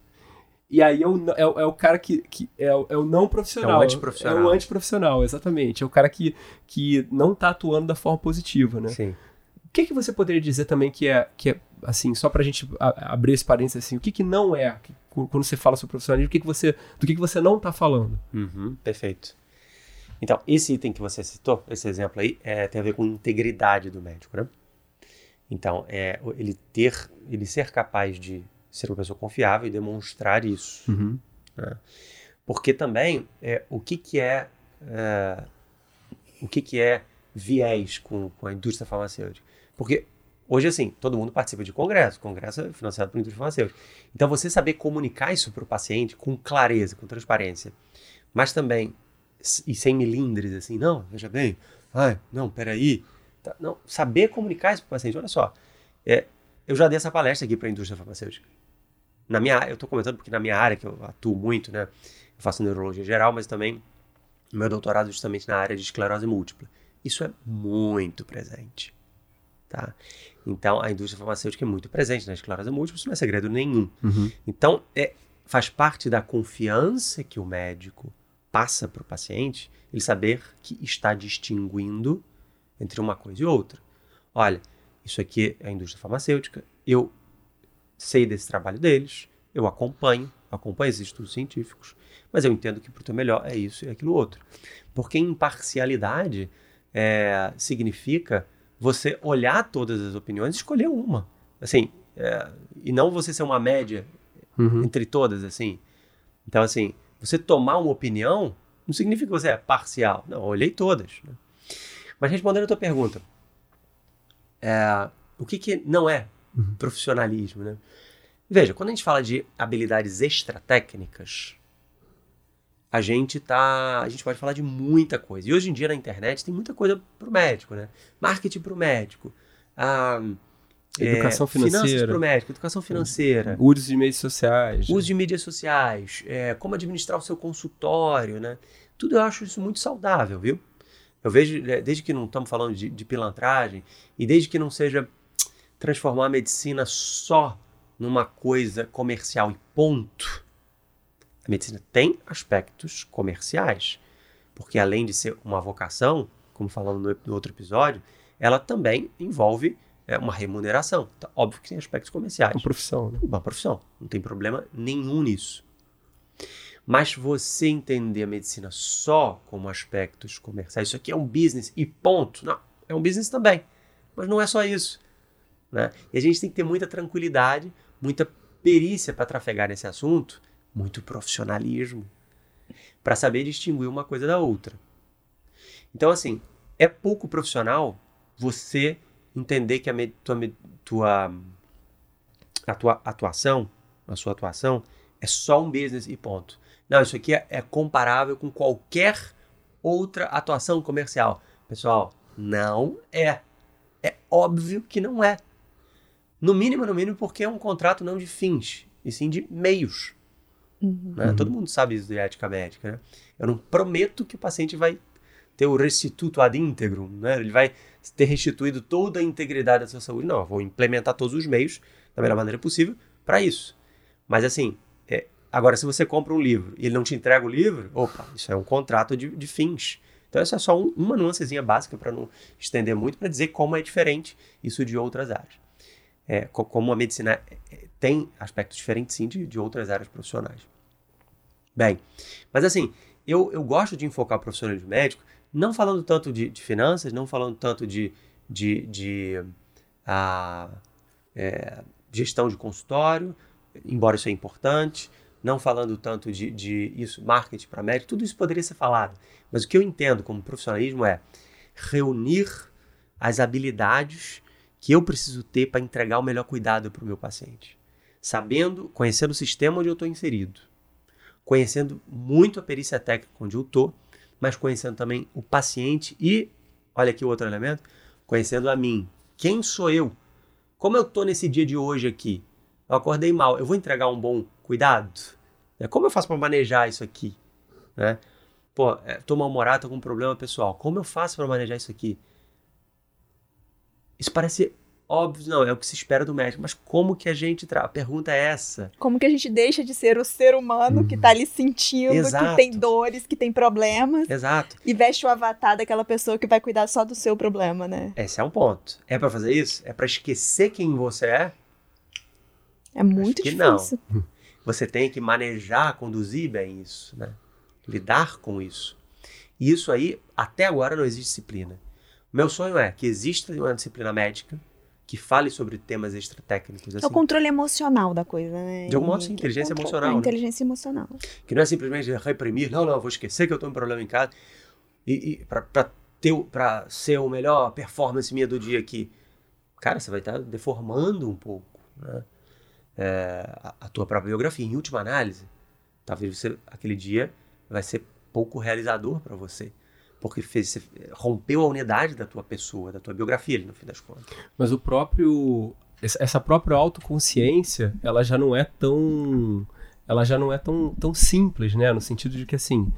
E aí é o, é, o- é o cara que, que é, o, é o não profissional. É o antiprofissional. É o antiprofissional, exatamente. É o cara que, que não tá atuando da forma positiva, né? Sim. O que, que você poderia dizer também que é, que é assim, só gente a- abrir esse parênteses assim, o que, que não é, quando você fala sobre profissionalismo, o que, que você, do que, que você não tá falando? Uhum, perfeito. Então, esse item que você citou, esse exemplo aí, é, tem a ver com integridade do médico, né? Então, é ele ter, ele ser capaz de ser uma pessoa confiável e demonstrar isso. Porque também, é, o que que é, é, o que que é viés com, com a indústria farmacêutica? Porque hoje, assim, todo mundo participa de congresso, congresso é financiado pela indústria farmacêutica. Então, você saber comunicar isso para o paciente com clareza, com transparência, mas também, e sem milindres, assim, não, veja bem, ai, não, peraí, tá, não, saber comunicar isso para o paciente, olha só, é, eu já dei essa palestra aqui para a indústria farmacêutica. Na minha, eu estou comentando porque na minha área, que eu atuo muito, né, eu faço neurologia geral, mas também meu doutorado justamente na área de esclerose múltipla. Isso é muito presente, tá? Então, a indústria farmacêutica é muito presente na esclerose múltipla, isso não é segredo nenhum. Então, é, faz parte da confiança que o médico passa para o paciente ele saber que está distinguindo entre uma coisa e outra. Olha, isso aqui é a indústria farmacêutica, eu sei desse trabalho deles, eu acompanho, acompanho esses estudos científicos, mas eu entendo que para o teu melhor é isso e aquilo outro. Porque imparcialidade é, significa você olhar todas as opiniões e escolher uma. Assim, é, e não você ser uma média Uhum. entre todas, assim. Então, assim, você tomar uma opinião não significa que você é parcial. Não, eu olhei todas. né? Mas respondendo a tua pergunta, é, o que, que não é profissionalismo, né? Veja, quando a gente fala de habilidades extratécnicas, a gente tá, a gente pode falar de muita coisa. E hoje em dia na internet tem muita coisa pro médico, né? Marketing pro médico, ah, Educação é, Finanças financeira. pro médico, educação financeira, Uso de meios sociais. uso de mídias sociais, é, como administrar o seu consultório, né? Tudo eu acho isso muito saudável, viu? Eu vejo, é, desde que não estamos falando de, de pilantragem, e desde que não seja transformar a medicina só numa coisa comercial e ponto. A medicina tem aspectos comerciais, porque além de ser uma vocação, como falamos no, no outro episódio, ela também envolve é, uma remuneração. Então, óbvio que tem aspectos comerciais Uma profissão, né? uma profissão. Não tem problema nenhum nisso. Mas você entender a medicina só como aspectos comerciais, isso aqui é um business e ponto. Não, é um business também. Mas não é só isso. Né? E a gente tem que ter muita tranquilidade, muita perícia para trafegar nesse assunto, muito profissionalismo, para saber distinguir uma coisa da outra. Então, assim, é pouco profissional você entender que a tua, tua a tua atuação, a sua atuação, é só um business e ponto. Não, isso aqui é, é comparável com qualquer outra atuação comercial. Pessoal, não é. É óbvio que não é. No mínimo, no mínimo, porque é um contrato não de fins, e sim de meios. Uhum. Né? Todo mundo sabe isso de ética médica. Né? Eu não prometo que o paciente vai ter o restituto ad integrum, né? ele vai ter restituído toda a integridade da sua saúde. Não, vou implementar todos os meios da melhor maneira possível para isso. Mas assim, é, agora se você compra um livro e ele não te entrega o livro, opa, isso é um contrato de, de fins. Então essa é só um, uma nuancezinha básica para não estender muito, para dizer como é diferente isso de outras áreas. É, co- como a medicina é, é, tem aspectos diferentes sim de, de outras áreas profissionais. Bem, mas assim, eu, eu gosto de enfocar o profissionalismo médico, não falando tanto de, de finanças, não falando tanto de, de, de ah, é, gestão de consultório, embora isso é importante, não falando tanto de, de isso, marketing para médico, tudo isso poderia ser falado. Mas o que eu entendo como profissionalismo é reunir as habilidades que eu preciso ter para entregar o melhor cuidado para o meu paciente. Sabendo, conhecendo o sistema onde eu estou inserido, conhecendo muito a perícia técnica onde eu estou, mas conhecendo também o paciente e, olha aqui outro elemento, conhecendo a mim. Quem sou eu? Como eu estou nesse dia de hoje aqui? Eu acordei mal, eu vou entregar um bom cuidado? Né? Como eu faço para manejar isso aqui? Né? Pô, estou mal-humorado, estou com um problema pessoal. Como eu faço para manejar isso aqui? Isso parece óbvio, não, é o que se espera do médico, mas como que a gente... Tra... A pergunta é essa. Como que a gente deixa de ser o ser humano que tá ali sentindo, Exato. que tem dores, que tem problemas, Exato. e veste o avatar daquela pessoa que vai cuidar só do seu problema, né? Esse é um ponto. É para fazer isso? É para esquecer quem você é? É muito que não. difícil. Você tem que manejar, conduzir bem isso, né? Lidar com isso. E isso aí, até agora, não existe disciplina. Meu sonho é que exista uma disciplina médica que fale sobre temas extratécnicos, É o assim, controle emocional da coisa, né? De algum modo, sim, Henrique? inteligência Controle- emocional, é, né? inteligência emocional. que não é simplesmente reprimir, não, não, vou esquecer que eu com um problema em casa e, e para ser o melhor performance minha do dia aqui. Cara, você vai estar deformando um pouco, né? É, a, a tua própria biografia. Em última análise, talvez você, aquele dia vai ser pouco realizador para você. Porque fez, rompeu a unidade da tua pessoa, da tua biografia, ali, no fim das contas. Mas o próprio. essa- própria autoconsciência, ela já não é tão. Ela já não é tão, tão simples, né? No sentido de que assim.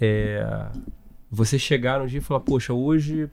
é, você chegar no dia e falar, poxa, hoje.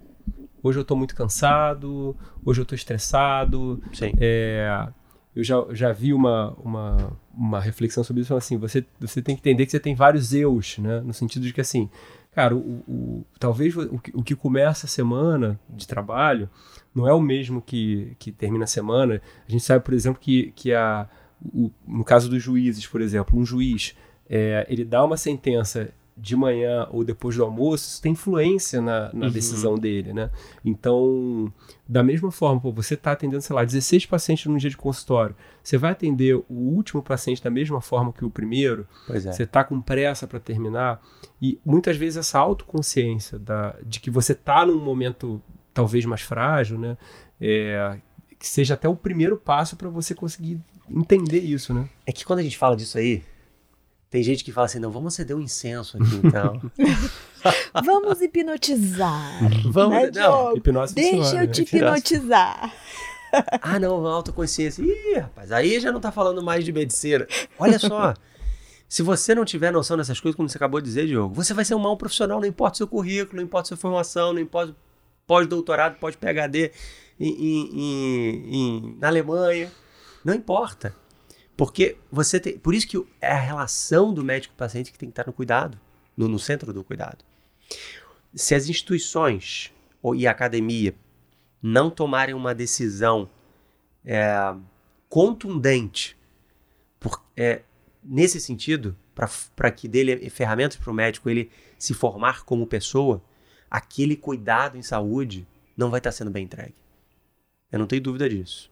Hoje eu tô muito cansado, hoje eu tô estressado, Sim. é, eu já, já vi uma, uma, uma reflexão sobre isso, falando assim, você, você tem que entender que você tem vários eus, né? No sentido de que, assim, cara, o, o- talvez o, o que começa a semana de trabalho não é o mesmo que, que termina a semana. A gente sabe, por exemplo, que, que a, o- no caso dos juízes, por exemplo, um juiz, é, ele dá uma sentença de manhã ou depois do almoço, isso tem influência na, na Uhum. decisão dele, né? Então, da mesma forma, pô, você está atendendo, sei lá, 16 pacientes num dia de consultório, você vai atender o último paciente da mesma forma que o primeiro, Pois é. você está com pressa para terminar, e muitas vezes essa autoconsciência da, de que você está num momento talvez mais frágil, né? É, que seja até o primeiro passo para você conseguir entender isso, né? É que quando a gente fala disso aí, tem gente que fala assim, não, vamos acender um incenso aqui então. Vamos hipnotizar. vamos, Né, não, Diogo? Hipnose Deixa funciona, eu né? te hipnotizar. Ah, não, autoconsciência. Ih, rapaz, aí já não tá falando mais de medicina. Olha só. Se você não tiver noção dessas coisas, como você acabou de dizer, Diogo, você vai ser um mau profissional, não importa o seu currículo, não importa a sua formação, não importa pós-doutorado, pós-PHD em- em- em- na Alemanha. Não importa. Porque você tem. Por isso que é a relação do médico e paciente que tem que estar no cuidado, no, no centro do cuidado. Se as instituições ou, e a academia não tomarem uma decisão é, contundente por, é, nesse sentido, para que dele ferramentas para o médico ele se formar como pessoa, aquele cuidado em saúde não vai estar sendo bem entregue. Eu não tenho dúvida disso.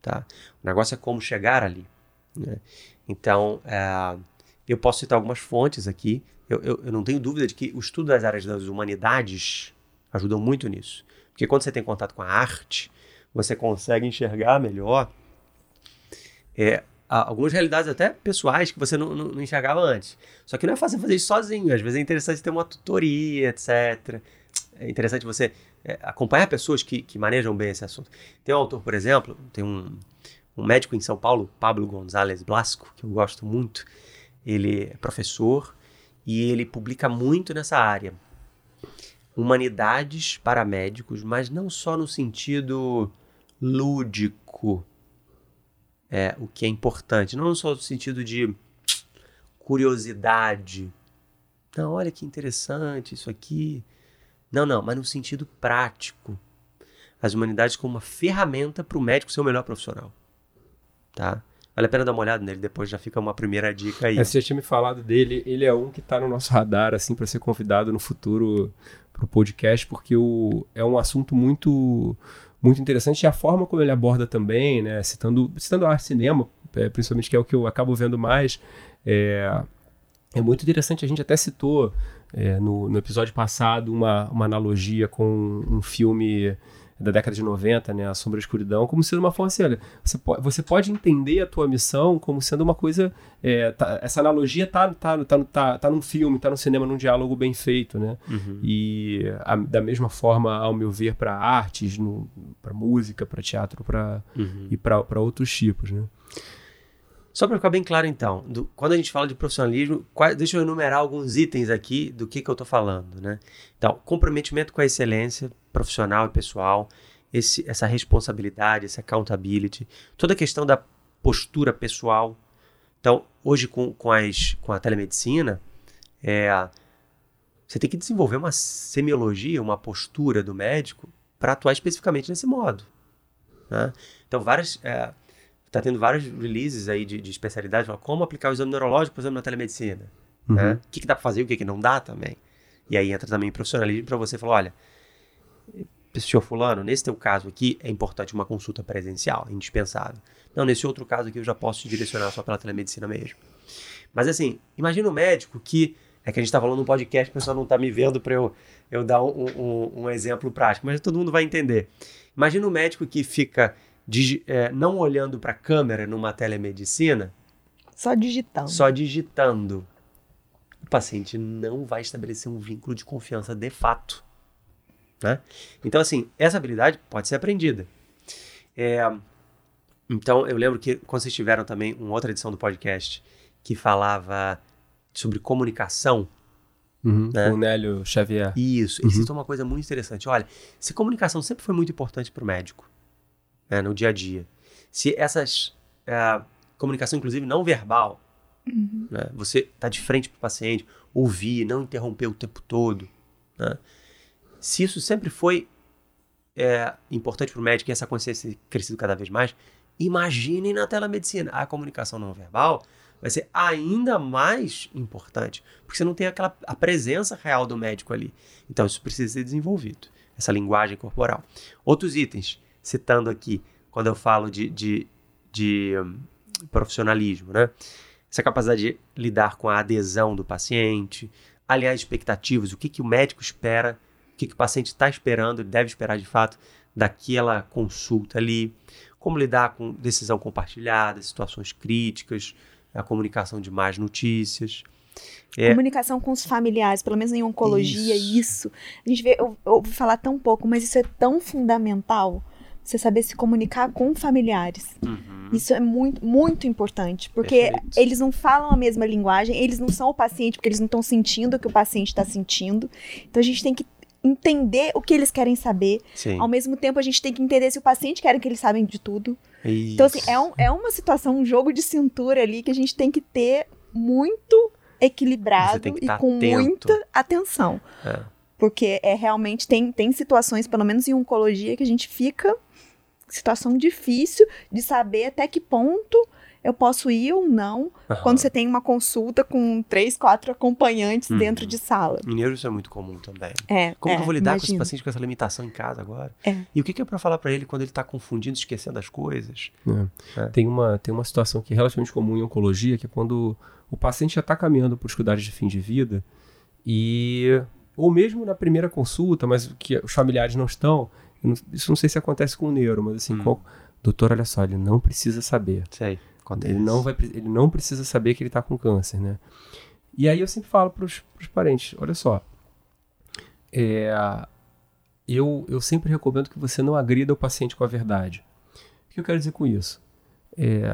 Tá? O negócio é como chegar ali. Né? Então, é, eu posso citar algumas fontes aqui. Eu, eu, eu não tenho dúvida de que o estudo das áreas das humanidades ajudam muito nisso. Porque quando você tem contato com a arte, você consegue enxergar melhor é, algumas realidades até pessoais que você não, não- não enxergava antes. Só que não é fácil fazer isso sozinho. Às vezes é interessante ter uma tutoria, etc. É interessante você é, acompanhar pessoas que, que manejam bem esse assunto. Tem um autor, por exemplo, tem um, um médico em São Paulo, Pablo González Blasco, que eu gosto muito. ele é professor e ele publica muito nessa área. Humanidades para médicos, mas não só no sentido lúdico, é, o que é importante, não só no sentido de curiosidade. Não, olha que interessante isso aqui. Não, não, mas no sentido prático. As humanidades como uma ferramenta para o médico ser o melhor profissional. Tá? Vale a pena dar uma olhada nele, depois já fica uma primeira dica aí. É, você já tinha me falado dele, ele é um que está no nosso radar, assim, para ser convidado no futuro para o podcast, porque o, é um assunto muito muito interessante e a forma como ele aborda também, né, citando, citando arte cinema, é, principalmente que é o que eu acabo vendo mais, é, é muito interessante, a gente até citou é, no, no episódio passado uma, uma analogia com um filme da década de 90, né, A Sombra e a Escuridão, como sendo uma forma assim, olha, você pode, você pode entender a tua missão como sendo uma coisa, é, tá, essa analogia tá, tá, tá, tá, tá num filme, tá no cinema, num diálogo bem feito, né, uhum. e a, da mesma forma, ao meu ver, para artes, para música, para teatro pra, uhum. e para outros tipos, né. Só para ficar bem claro, então, do, quando a gente fala de profissionalismo, qual, deixa eu enumerar alguns itens aqui do que, que eu estou falando. Né? Então, comprometimento com a excelência profissional e pessoal, esse, essa responsabilidade, essa accountability, toda a questão da postura pessoal. Então, hoje com, com, as, com a telemedicina, é, você tem que desenvolver uma semiologia, uma postura do médico para atuar especificamente nesse modo. Né? Então, várias. É, está tendo vários releases aí de, de especialidades, como aplicar o exame neurológico, por exemplo, na telemedicina. Uhum. Né? O que, que dá para fazer e o que, que não dá também. E aí entra também profissionalismo para você falar, olha, senhor fulano, nesse teu caso aqui é importante uma consulta presencial, é indispensável. Não, nesse outro caso aqui eu já posso te direcionar só pela telemedicina mesmo. Mas assim, imagina um médico que, é que a gente está falando no podcast, o pessoal não está me vendo para eu, eu dar um, um, um exemplo prático, mas todo mundo vai entender. Imagina um médico que fica é, não olhando para a câmera numa telemedicina. Só digitando. Só digitando. O paciente não vai estabelecer um vínculo de confiança de fato. Né? Então, assim, essa habilidade pode ser aprendida. É, então, eu lembro que quando vocês tiveram também uma outra edição do podcast que falava sobre comunicação. Uhum, né? Com o Nélio Xavier. Isso, ele uhum. citou uma coisa muito interessante. Olha, se comunicação sempre foi muito importante para o médico, né, no dia a dia. Se essas é, comunicação, inclusive não verbal, uhum. né, você está de frente para o paciente, ouvir, não interromper o tempo todo, né, se isso sempre foi é, importante para o médico e essa consciência crescido cada vez mais, imaginem na telemedicina. A comunicação não verbal vai ser ainda mais importante, porque você não tem aquela a presença real do médico ali. Então isso precisa ser desenvolvido, essa linguagem corporal. Outros itens, citando aqui, quando eu falo de, de, de profissionalismo, né? Essa capacidade de lidar com a adesão do paciente, aliar expectativas, o que, que o médico espera, que, que o paciente está esperando, ele deve esperar de fato daquela consulta ali, como lidar com decisão compartilhada, situações críticas, a comunicação de mais notícias. É. Comunicação com os familiares, pelo menos em oncologia, isso. isso. A gente vê, eu, eu ouvi falar tão pouco, mas isso é tão fundamental você saber se comunicar com familiares. Uhum. Isso é muito, muito importante, porque Perfeito. eles não falam a mesma linguagem, eles não são o paciente, porque eles não estão sentindo o que o paciente está sentindo. Então a gente tem que entender o que eles querem saber. Sim. Ao mesmo tempo, a gente tem que entender se o paciente quer que eles sabem de tudo. Isso. Então, assim, é, um, é uma situação, um jogo de cintura ali que a gente tem que ter muito equilibrado e tá com atento. muita atenção. É. Porque é realmente tem, tem situações, pelo menos em oncologia, que a gente fica situação difícil de saber até que ponto eu posso ir ou não uhum. quando você tem uma consulta com três, quatro acompanhantes uhum. dentro de sala. Em neuro isso é muito comum também. É, Como é, que eu vou lidar imagino. com esse paciente com essa limitação em casa agora? É. E o que, que é para falar para ele quando ele está confundindo, esquecendo as coisas? É. É. Tem, uma, tem uma situação que é relativamente comum em oncologia, que é quando o paciente já está caminhando para os cuidados de fim de vida e ou mesmo na primeira consulta, mas que os familiares não estão, não, isso não sei se acontece com o neuro, mas assim, hum. qual, doutor, olha só, ele não precisa saber. Sei, ele não, vai, ele não precisa saber que ele está com câncer, né? E aí eu sempre falo para os parentes, olha só, é, eu, eu sempre recomendo que você não agrida o paciente com a verdade. O que eu quero dizer com isso? É,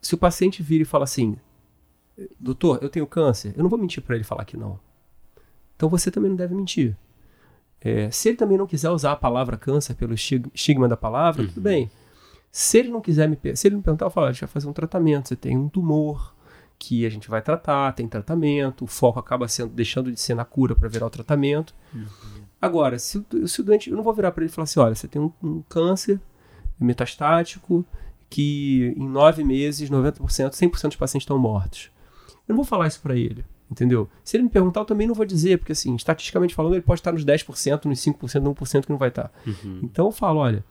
se o paciente vira e fala assim, doutor, eu tenho câncer, eu não vou mentir para ele falar que não. Então você também não deve mentir. É, se ele também não quiser usar a palavra câncer pelo estigma da palavra, uhum. tudo bem. Se ele não quiser me se ele me perguntar, eu falo, a gente vai fazer um tratamento, você tem um tumor que a gente vai tratar, tem tratamento, o foco acaba sendo deixando de ser na cura para virar o tratamento. Uhum. Agora, se o, se o doente, eu não vou virar para ele e falar assim, olha, você tem um, um câncer metastático que em nove meses, 90%, 100% dos pacientes estão mortos. Eu não vou falar isso para ele, entendeu? Se ele me perguntar, eu também não vou dizer, porque assim, estatisticamente falando, ele pode estar nos 10%, nos 5%, nos 1% que não vai estar. Uhum. Então eu falo, olha,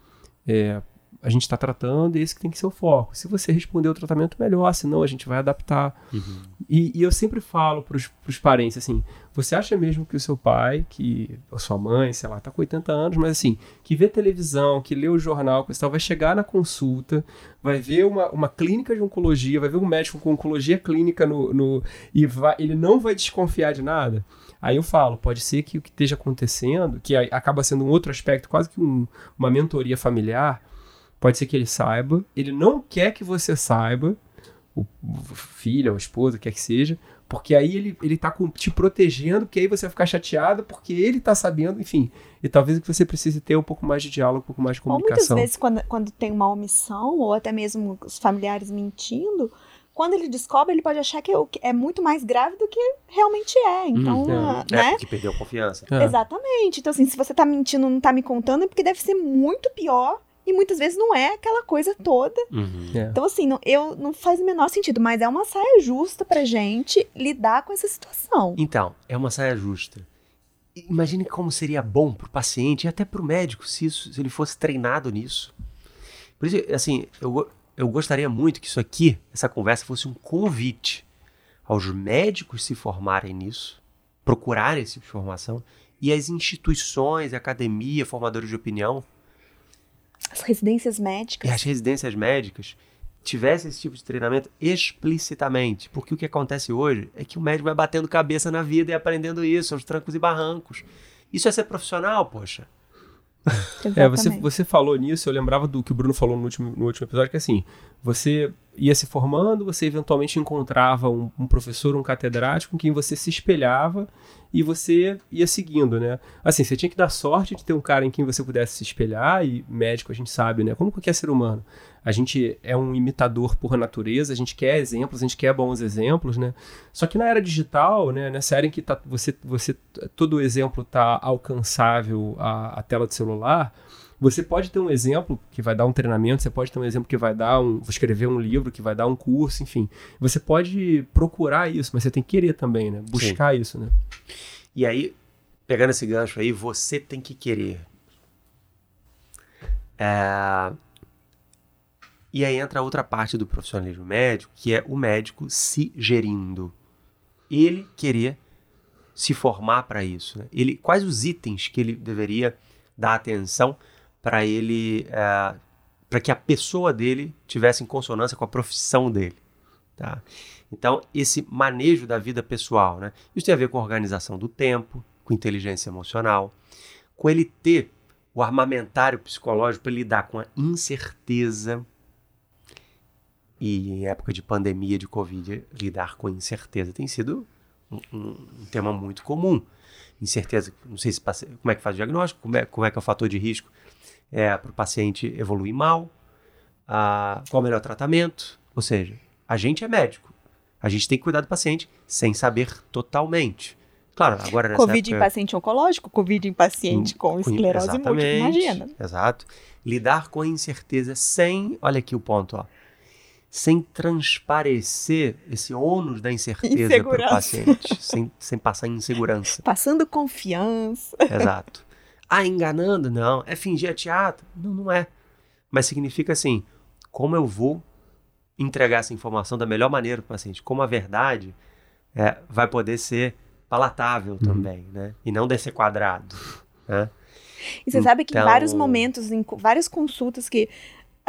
é, a gente está tratando e esse que tem que ser o foco. Se você responder o tratamento, melhor, senão a gente vai adaptar. Uhum. E, e, eu sempre falo para os parentes assim: você acha mesmo que o seu pai, que a sua mãe, sei lá, está com 80 anos, mas assim, que vê televisão, que lê o jornal, que tal, vai chegar na consulta, vai ver uma, uma clínica de oncologia, vai ver um médico com oncologia clínica no, no e vai, ele não vai desconfiar de nada? Aí eu falo, pode ser que o que esteja acontecendo, que acaba sendo um outro aspecto, quase que um, uma mentoria familiar, Pode ser que ele saiba, ele não quer que você saiba, o, filho, a esposa, quer que seja, porque aí ele, ele tá com, te protegendo, que aí você vai ficar chateado porque ele tá sabendo, enfim. E talvez você precise ter um pouco mais de diálogo, um pouco mais de comunicação. Ou muitas vezes, quando, quando tem uma omissão, ou até mesmo os familiares mentindo, quando ele descobre, ele pode achar que é muito mais grave do que realmente é. Então, hum, é, né? É porque perdeu a confiança. É. Exatamente. Então, assim, se você tá mentindo não tá me contando, é porque deve ser muito pior e muitas vezes não é aquela coisa toda. Uhum. É. Então, assim, não, eu, não faz o menor sentido, mas é uma saia justa pra gente lidar com essa situação. Então, é uma saia justa. Imagine como seria bom pro paciente e até pro médico se, isso, se ele fosse treinado nisso. Por isso, assim, eu, eu gostaria muito que isso aqui, essa conversa, fosse um convite aos médicos se formarem nisso, procurarem essa informação, e as instituições, a academia, formadores de opinião, as residências médicas. E as residências médicas tivessem esse tipo de treinamento explicitamente. Porque o que acontece hoje é que o médico vai batendo cabeça na vida e aprendendo isso, aos trancos e barrancos. Isso é ser profissional, poxa. é, você, você falou nisso, eu lembrava do que o Bruno falou no último, no último episódio, que assim, você ia se formando, você eventualmente encontrava um, um, professor, um catedrático em quem você se espelhava e você ia seguindo, né? Assim, você tinha que dar sorte de ter um cara em quem você pudesse se espelhar, e médico a gente sabe, né? Como qualquer ser humano. A gente é um imitador por natureza, a gente quer exemplos, a gente quer bons exemplos, né? Só que na era digital, né, nessa era em que tá, você, você, todo exemplo está alcançável à, à tela do celular, você pode ter um exemplo que vai dar um treinamento, você pode ter um exemplo que vai dar um. escrever um livro, que vai dar um curso, enfim. Você pode procurar isso, mas você tem que querer também, né? Buscar Sim. isso, né? E aí, pegando esse gancho aí, você tem que querer. É... E aí entra outra parte do profissionalismo médico, que é o médico se gerindo. Ele querer se formar para isso. Né? Ele, quais os itens que ele deveria dar atenção para ele, é, para que a pessoa dele tivesse em consonância com a profissão dele. Tá? Então, esse manejo da vida pessoal, né? Isso tem a ver com organização do tempo, com inteligência emocional, com ele ter o armamentário psicológico para lidar com a incerteza. E em época de pandemia de Covid, lidar com incerteza tem sido um, um, um tema muito comum. Incerteza, não sei se como é que faz o diagnóstico, como é, como é que é o fator de risco é, para o paciente evoluir mal, a, qual o melhor tratamento. Ou seja, a gente é médico. A gente tem que cuidar do paciente sem saber totalmente. Claro, agora nessa Covid época, em paciente oncológico, Covid em paciente com esclerose múltipla, imagina. Exato. Lidar com a incerteza sem, olha aqui o ponto, ó, sem transparecer esse ônus da incerteza para o paciente, sem, sem passar insegurança. Passando confiança. Exato. Ah, enganando? Não. É fingir teatro? Não, não é. Mas significa assim, como eu vou entregar essa informação da melhor maneira para o paciente, como a verdade é, vai poder ser palatável uhum. também, né? E não desse quadrado, né? E você então... sabe que em vários então momentos, em várias consultas que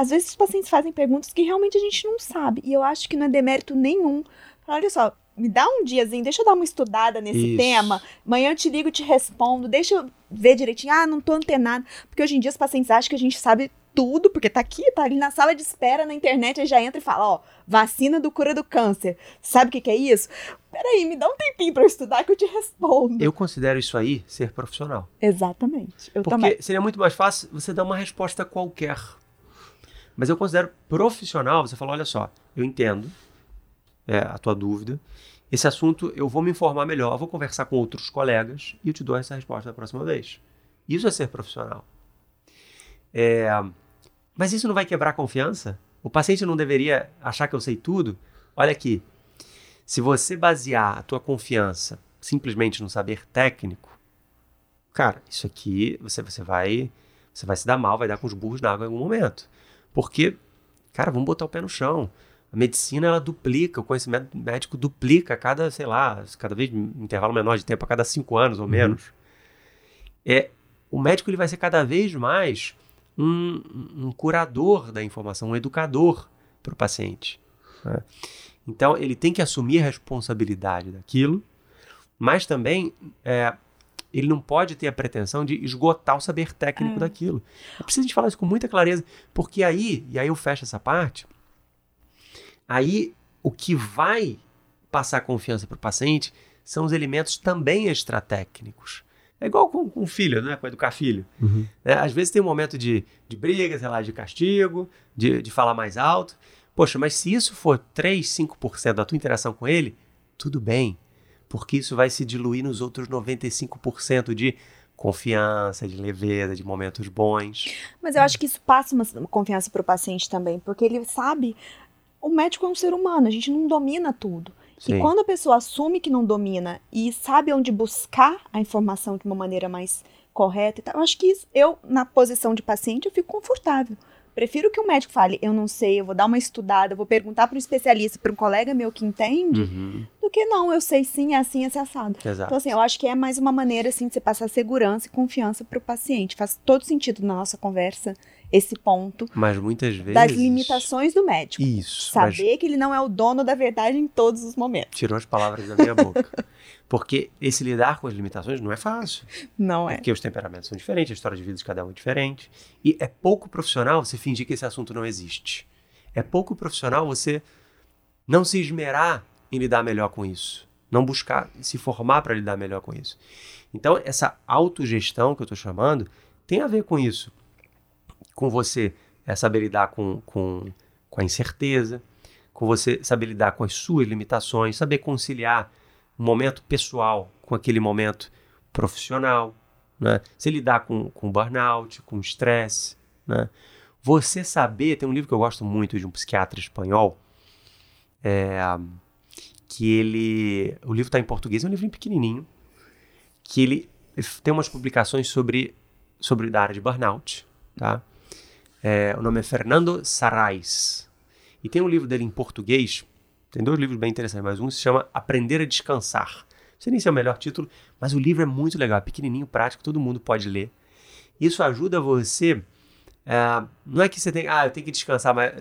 às vezes os pacientes fazem perguntas que realmente a gente não sabe. E eu acho que não é demérito nenhum. Olha só, me dá um diazinho, deixa eu dar uma estudada nesse Isso. tema. Amanhã eu te ligo, te respondo, deixa eu ver direitinho. Ah, não tô antenado. Porque hoje em dia os pacientes acham que a gente sabe tudo, porque tá aqui, tá ali na sala de espera na internet, aí já entra e fala, ó, vacina do cura do câncer. Sabe o que, que é isso? Peraí, me dá um tempinho pra eu estudar que eu te respondo. Eu considero isso aí ser profissional. Exatamente. Eu Porque também. seria muito mais fácil você dar uma resposta qualquer. Mas eu considero profissional, você fala, olha só, eu entendo é, a tua dúvida. Esse assunto eu vou me informar melhor, vou conversar com outros colegas e eu te dou essa resposta da próxima vez. Isso é ser profissional. É, mas isso não vai quebrar a confiança? O paciente não deveria achar que eu sei tudo? Olha aqui, se você basear a tua confiança simplesmente no saber técnico, cara, isso aqui você, você vai você vai se dar mal, vai dar com os burros na água em algum momento. Porque, cara, vamos botar o pé no chão. A medicina ela duplica, o conhecimento médico duplica a cada, sei lá, cada vez um intervalo menor de tempo, a cada cinco anos ou menos. É, o médico ele vai ser cada vez mais um, um curador da informação, um educador para o paciente. né? Então ele tem que assumir a responsabilidade daquilo, mas também é, ele não pode ter a pretensão de esgotar o saber técnico É. daquilo. É preciso a gente falar isso com muita clareza, porque aí, e aí eu fecho essa parte, aí o que vai passar confiança para o paciente são os elementos também extratécnicos. É igual com, com filho, né? Com educar filho. Uhum. né? Às vezes tem um momento de, de briga, sei lá, de castigo, de, de falar mais alto. Poxa, mas se isso for 3, 5% da tua interação com ele, tudo bem. Porque isso vai se diluir nos outros 95% de confiança, de leveza, de momentos bons. Mas eu acho que isso passa uma confiança pro paciente também, porque ele sabe, o médico é um ser humano, a gente não domina tudo. Sim. E quando a pessoa assume que não domina e sabe onde buscar a informação de uma maneira mais correta eu acho que isso, eu, na posição de paciente, eu fico confortável. Prefiro que o médico fale, eu não sei, eu vou dar uma estudada, eu vou perguntar para um especialista, para um colega meu que entende, Uhum, do que não, eu sei sim, é assim, é assim, assado. exato. Então, assim, eu acho que é mais uma maneira, assim, de você passar segurança e confiança para o paciente. Faz todo sentido na nossa conversa esse ponto Mas muitas vezes. das limitações do médico. Isso. mas Saber que ele não é o dono da verdade em todos os momentos. tirou as palavras da minha boca. Porque esse lidar com as limitações não é fácil. Não é. Porque os temperamentos são diferentes, a história de vida de cada um é diferente. E é pouco profissional você fingir que esse assunto não existe. É pouco profissional você não se esmerar em lidar melhor com isso. Não buscar se formar para lidar melhor com isso. Então, essa autogestão que eu estou chamando tem a ver com isso. Com você é, saber lidar com, com, com a incerteza, com você saber lidar com as suas limitações, saber conciliar um momento pessoal com aquele momento profissional, né? Você lidar com, com burnout, com estresse, né? Você saber, tem um livro que eu gosto muito de um psiquiatra espanhol, é, que ele, o livro está em português, é um livrinho pequenininho, que ele tem umas publicações sobre, sobre da área de burnout, tá? É, o nome é Fernando Sarrais. E tem um livro dele em português, tem dois livros bem interessantes, mas um se chama Aprender a Descansar. Não sei nem se é o melhor título, mas o livro é muito legal, é pequenininho, prático, todo mundo pode ler. Isso ajuda você. é, não é que você tem, ah, eu tenho que descansar, mas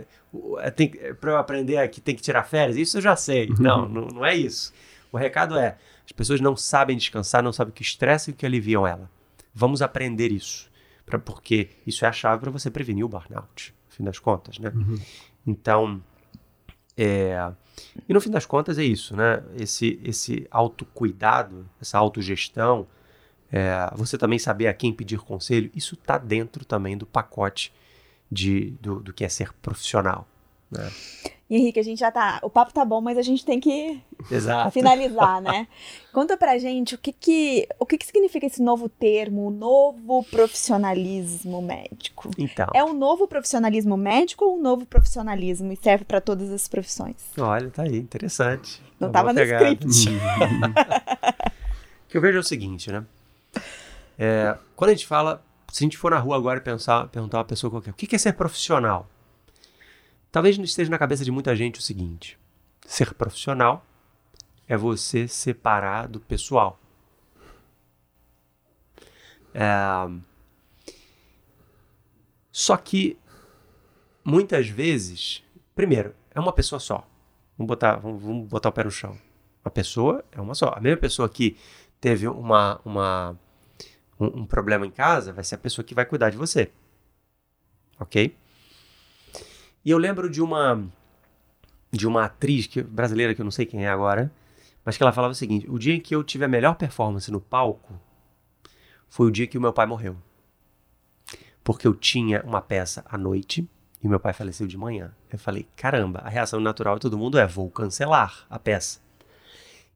para eu aprender aqui tem que tirar férias, isso eu já sei. Não, não, não é isso. O recado é: as pessoas não sabem descansar, não sabem o que estressa e o que aliviam ela. Vamos aprender isso, pra, porque isso é a chave para você prevenir o burnout, no fim das contas, né? Então, é, e no fim das contas é isso, né? Esse, esse autocuidado, essa autogestão, é, você também saber a quem pedir conselho, isso está dentro também do pacote de, do, do que é ser profissional. Né? E Henrique, a gente já tá. O papo tá bom, mas a gente tem que Exato. finalizar, né? Conta pra gente o que que, o que que significa esse novo termo, o novo profissionalismo médico. Então, É um novo profissionalismo médico ou um novo profissionalismo e serve pra todas as profissões? olha, tá aí, interessante. Não Uma tava no script. O que eu vejo é o seguinte, né? É, quando a gente fala, se a gente for na rua agora e pensar, perguntar a uma pessoa qualquer, o que é ser profissional? Talvez esteja na cabeça de muita gente o seguinte: ser profissional é você separar do pessoal. É, só que muitas vezes, primeiro, é uma pessoa só. Vamos botar, vamos, vamos botar o pé no chão. Uma pessoa é uma só. A mesma pessoa que teve uma, uma, um, um problema em casa vai ser a pessoa que vai cuidar de você. ok? E eu lembro de uma de uma atriz que, brasileira que eu não sei quem é agora, mas que ela falava o seguinte: o dia em que eu tive a melhor performance no palco foi o dia que o meu pai morreu. Porque eu tinha uma peça à noite e meu pai faleceu de manhã. Eu falei, caramba, a reação natural de todo mundo é: vou cancelar a peça.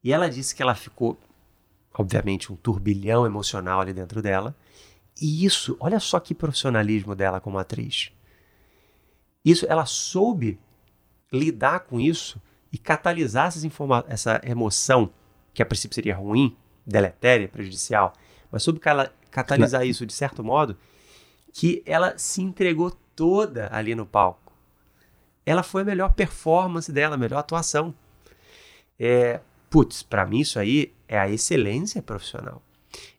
E ela disse que ela ficou, obviamente, um turbilhão emocional ali dentro dela. E isso, olha só que profissionalismo dela como atriz. Isso, ela soube lidar com isso e catalisar essa emoção, que a princípio seria ruim, deletéria, prejudicial, mas soube catalisar isso de certo modo, que ela se entregou toda ali no palco. Ela foi a melhor performance dela, a melhor atuação. É, putz, para mim isso aí é a excelência profissional.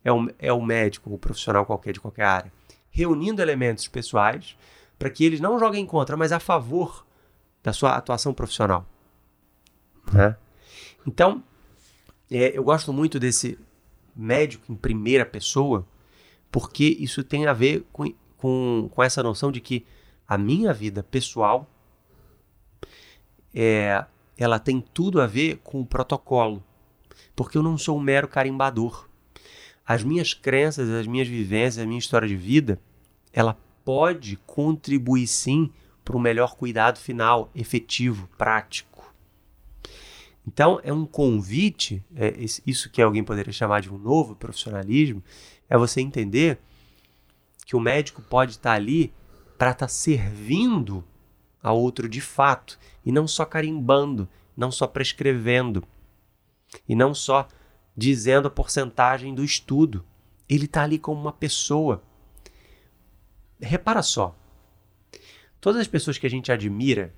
É um, é um médico, um profissional qualquer de qualquer área, reunindo elementos pessoais para que eles não joguem contra, mas a favor da sua atuação profissional. Né? Então, é, eu gosto muito desse médico em primeira pessoa, porque isso tem a ver com, com, com essa noção de que a minha vida pessoal é, ela tem tudo a ver com o protocolo, porque eu não sou um mero carimbador. As minhas crenças, as minhas vivências, a minha história de vida, ela pode contribuir sim para um melhor cuidado final, efetivo, prático. Então, é um convite, é isso que alguém poderia chamar de um novo profissionalismo, é você entender que o médico pode estar ali para estar servindo a outro de fato, e não só carimbando, não só prescrevendo, e não só dizendo a porcentagem do estudo. Ele está ali como uma pessoa. Repara só, todas as pessoas que a gente admira,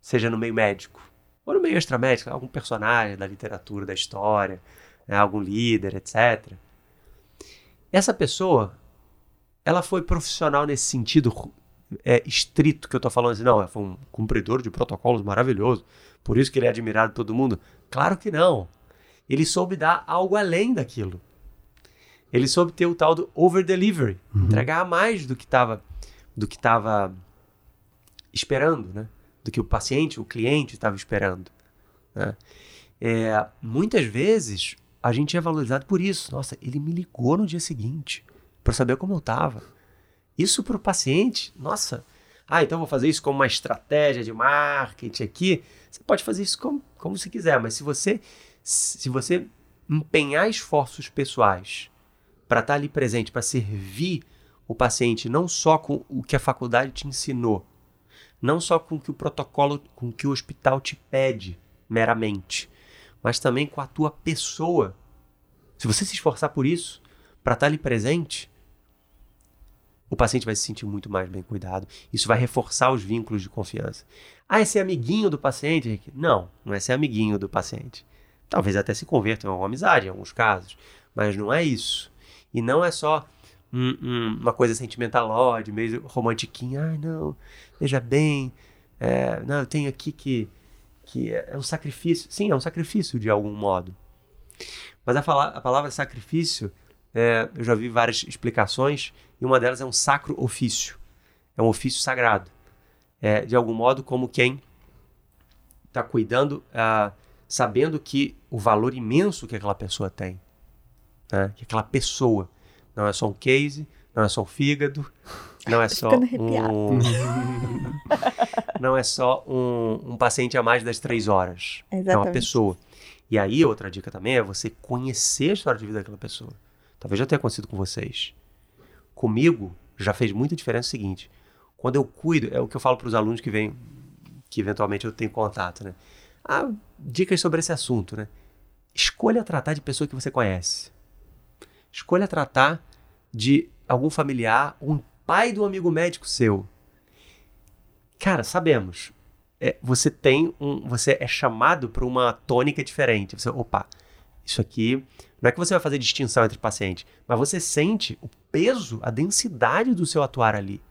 seja no meio médico ou no meio extramédico, algum personagem da literatura, da história, né, algum líder, etc. Essa pessoa, ela foi profissional nesse sentido é, estrito que eu estou falando assim, não, foi um cumpridor de protocolos maravilhoso, por isso que ele é admirado por todo mundo. Claro que não. Ele soube dar algo além daquilo. Ele soube ter o tal do over delivery, uhum. entregar mais do que estava do que estava esperando, né? do que o paciente, o cliente estava esperando. Né? É, muitas vezes a gente é valorizado por isso. Nossa, ele me ligou no dia seguinte para saber como eu estava. Isso para o paciente, nossa, ah, então vou fazer isso como uma estratégia de marketing aqui. Você pode fazer isso como, como você quiser, mas se você, se você empenhar esforços pessoais para estar tá ali presente, para servir o paciente não só com o que a faculdade te ensinou, não só com o que o protocolo, com o que o hospital te pede meramente, mas também com a tua pessoa. Se você se esforçar por isso, para estar ali presente, o paciente vai se sentir muito mais bem cuidado. Isso vai reforçar os vínculos de confiança. Ah, é ser amiguinho do paciente, Henrique? Não, não é ser amiguinho do paciente. Talvez até se converta em uma amizade em alguns casos, mas não é isso. E não é só um, um, uma coisa sentimental, de meio romantiquinha. Ai, não, veja bem, é, não, eu tenho aqui que, que é um sacrifício. Sim, é um sacrifício de algum modo. Mas a, fala, a palavra sacrifício, é, eu já vi várias explicações, e uma delas é um sacro ofício. É um ofício sagrado. É, de algum modo, como quem está cuidando, ah, sabendo que o valor imenso que aquela pessoa tem, né? que aquela pessoa não é só um case, não é só um fígado, não é só um... não é só um, um, paciente a mais das três horas. Exatamente. É uma pessoa. E aí, outra dica também é você conhecer a história de vida daquela pessoa. Talvez já tenha acontecido com vocês. Comigo, já fez muita diferença o seguinte. Quando eu cuido, é o que eu falo para os alunos que vêm, que eventualmente eu tenho contato, né? Ah, dicas sobre esse assunto, né? Escolha tratar de pessoa que você conhece. Escolha tratar de algum familiar, um pai um amigo médico seu. Cara, sabemos. É, você tem um. Você é chamado para uma tônica diferente. Você, opa, isso aqui. Não é que você vai fazer distinção entre pacientes, mas você sente o peso, a densidade do seu atuar ali.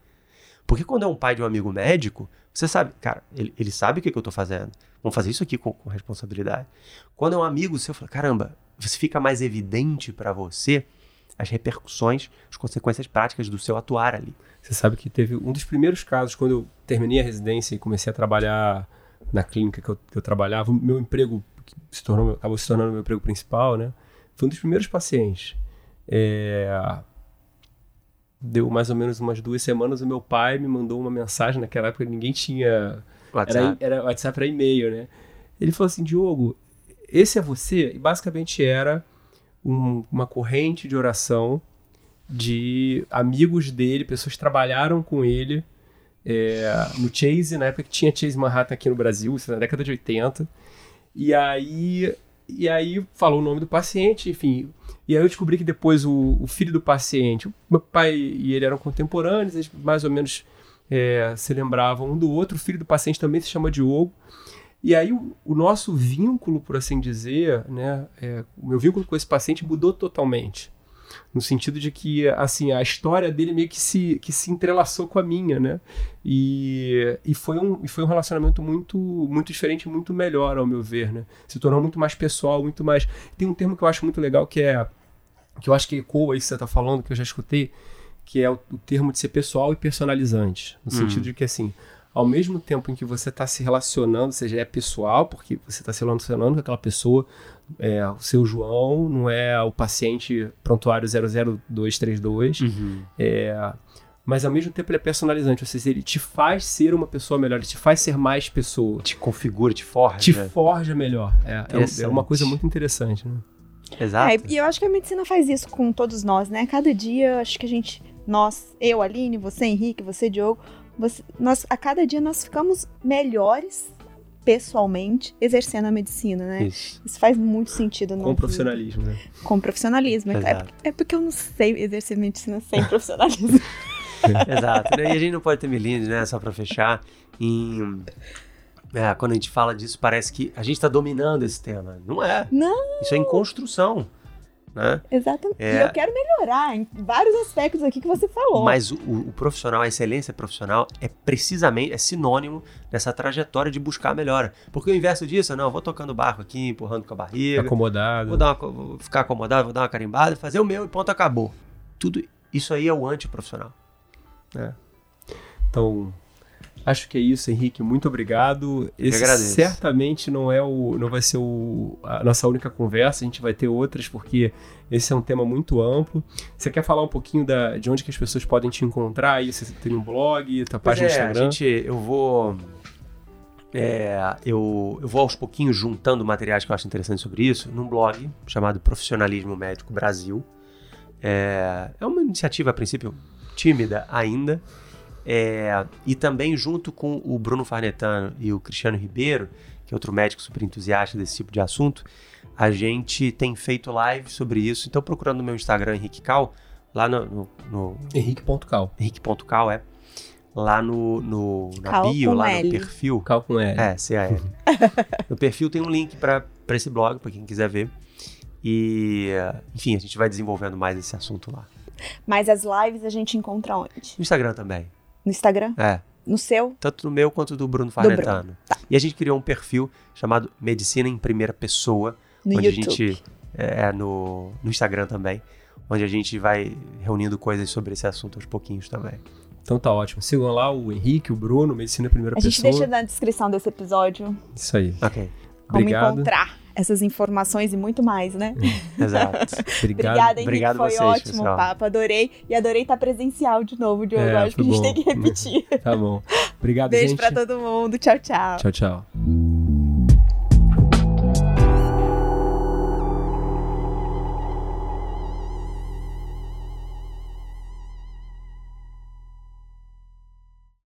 Porque quando é um pai de um amigo médico, você sabe, cara, ele, ele sabe o que, que eu estou fazendo. Vamos fazer isso aqui com, com responsabilidade. Quando é um amigo seu, fala, caramba, você fica mais evidente para você as repercussões, as consequências práticas do seu atuar ali. Você sabe que teve um dos primeiros casos, quando eu terminei a residência e comecei a trabalhar na clínica que eu, que eu trabalhava, meu emprego se tornou, acabou se tornando meu emprego principal, né? Foi um dos primeiros pacientes. É, deu mais ou menos umas duas semanas, o meu pai me mandou uma mensagem, naquela época ninguém tinha... WhatsApp. Era, era WhatsApp era e-mail, né? Ele falou assim, Diogo, esse é você? E basicamente era um, uma corrente de oração de amigos dele, pessoas que trabalharam com ele é, no Chase, na época que tinha Chase Manhattan aqui no Brasil, isso na década de 80. E aí, e aí falou o nome do paciente, enfim. E aí eu descobri que depois o, o filho do paciente, meu pai e ele eram contemporâneos, eles mais ou menos é, se lembravam um do outro. O filho do paciente também se chama Diogo. E aí o, o nosso vínculo, por assim dizer, né, é, o meu vínculo com esse paciente mudou totalmente. No sentido de que, assim, a história dele meio que se, que se entrelaçou com a minha, né? E, e, foi, um, e foi um relacionamento muito, muito diferente, muito melhor, ao meu ver, né? Se tornou muito mais pessoal, muito mais... Tem um termo que eu acho muito legal que é... Que eu acho que ecoa isso que você está falando, que eu já escutei, que é o, o, termo de ser pessoal e personalizante. No hum. sentido de que, assim, ao mesmo tempo em que você está se relacionando, seja é pessoal, porque você está se relacionando com aquela pessoa, é, o seu João, não é o paciente prontuário 00232, uhum. é, mas ao mesmo tempo ele é personalizante, ou seja, ele te faz ser uma pessoa melhor, ele te faz ser mais pessoa. Te configura, te forja. Te forja melhor. É, é, é uma coisa muito interessante, né? Exato. É, e eu acho que a medicina faz isso com todos nós, né? Cada dia, acho que a gente, nós, eu, Aline, você, Henrique, você, Diogo, você, nós, a cada dia nós ficamos melhores pessoalmente exercendo a medicina, né? Isso, Isso faz muito sentido. Com profissionalismo, né? Com profissionalismo. É, é, porque eu não sei exercer medicina sem profissionalismo. Exato. E a gente não pode ter milímetros, né? Só para fechar. Em, é, quando a gente fala disso, parece que a gente está dominando esse tema. Não é. Não. Isso é em construção. Né? Exatamente. É... E eu quero melhorar em vários aspectos aqui que você falou. Mas o, o, profissional, a excelência profissional é precisamente, é sinônimo dessa trajetória de buscar a melhora. Porque o inverso disso, não, eu vou tocando barco aqui, empurrando com a barriga. Acomodado. Vou, dar uma, vou ficar acomodado, vou dar uma carimbada, fazer o meu e ponto, acabou. Tudo isso aí é o antiprofissional. É. Então, Acho que é isso, Henrique. Muito obrigado. Esse certamente não é o, não vai ser o, a nossa única conversa. A gente vai ter outras porque esse é um tema muito amplo. Você quer falar um pouquinho da, de onde que as pessoas podem te encontrar? Aí você tem um blog, tua página é, Instagram. Gente, eu vou é, eu, eu vou aos pouquinhos juntando materiais que eu acho interessantes sobre isso num blog chamado Profissionalismo Médico Brasil. É, é uma iniciativa, a princípio, tímida ainda, é, e também junto com o Bruno Farnetano e o Cristiano Ribeiro, que é outro médico super entusiasta desse tipo de assunto, a gente tem feito live sobre isso. Então, procurando no meu Instagram, Henrique Cal, lá no. no, no Henrique.cal. Henrique.cal, é. Lá no, no na Cal bio, lá L. no perfil. Cal com L. É, C-A-L. no perfil tem um link para esse blog, para quem quiser ver. E, enfim, a gente vai desenvolvendo mais esse assunto lá. Mas as lives a gente encontra onde? No Instagram também. No Instagram? É. No seu? Tanto no meu quanto do Bruno Farnetano. Do tá. E a gente criou um perfil chamado Medicina em Primeira Pessoa. No onde YouTube. a gente. É, no, no Instagram também. Onde a gente vai reunindo coisas sobre esse assunto aos pouquinhos também. Então tá ótimo. Sigam lá o Henrique, o Bruno, Medicina em Primeira Pessoa. A gente deixa na descrição desse episódio. Isso aí. Ok. Como Obrigado. encontrar essas informações e muito mais, né? Exato. Obrigado. Obrigada, Henrique. Obrigado foi vocês, ótimo pessoal. o papo. Adorei. E adorei estar presencial de novo, Diogo. É, Acho que a gente bom. tem que repetir. tá bom. Obrigado, Beijo gente. pra todo mundo. Tchau, tchau. Tchau, tchau.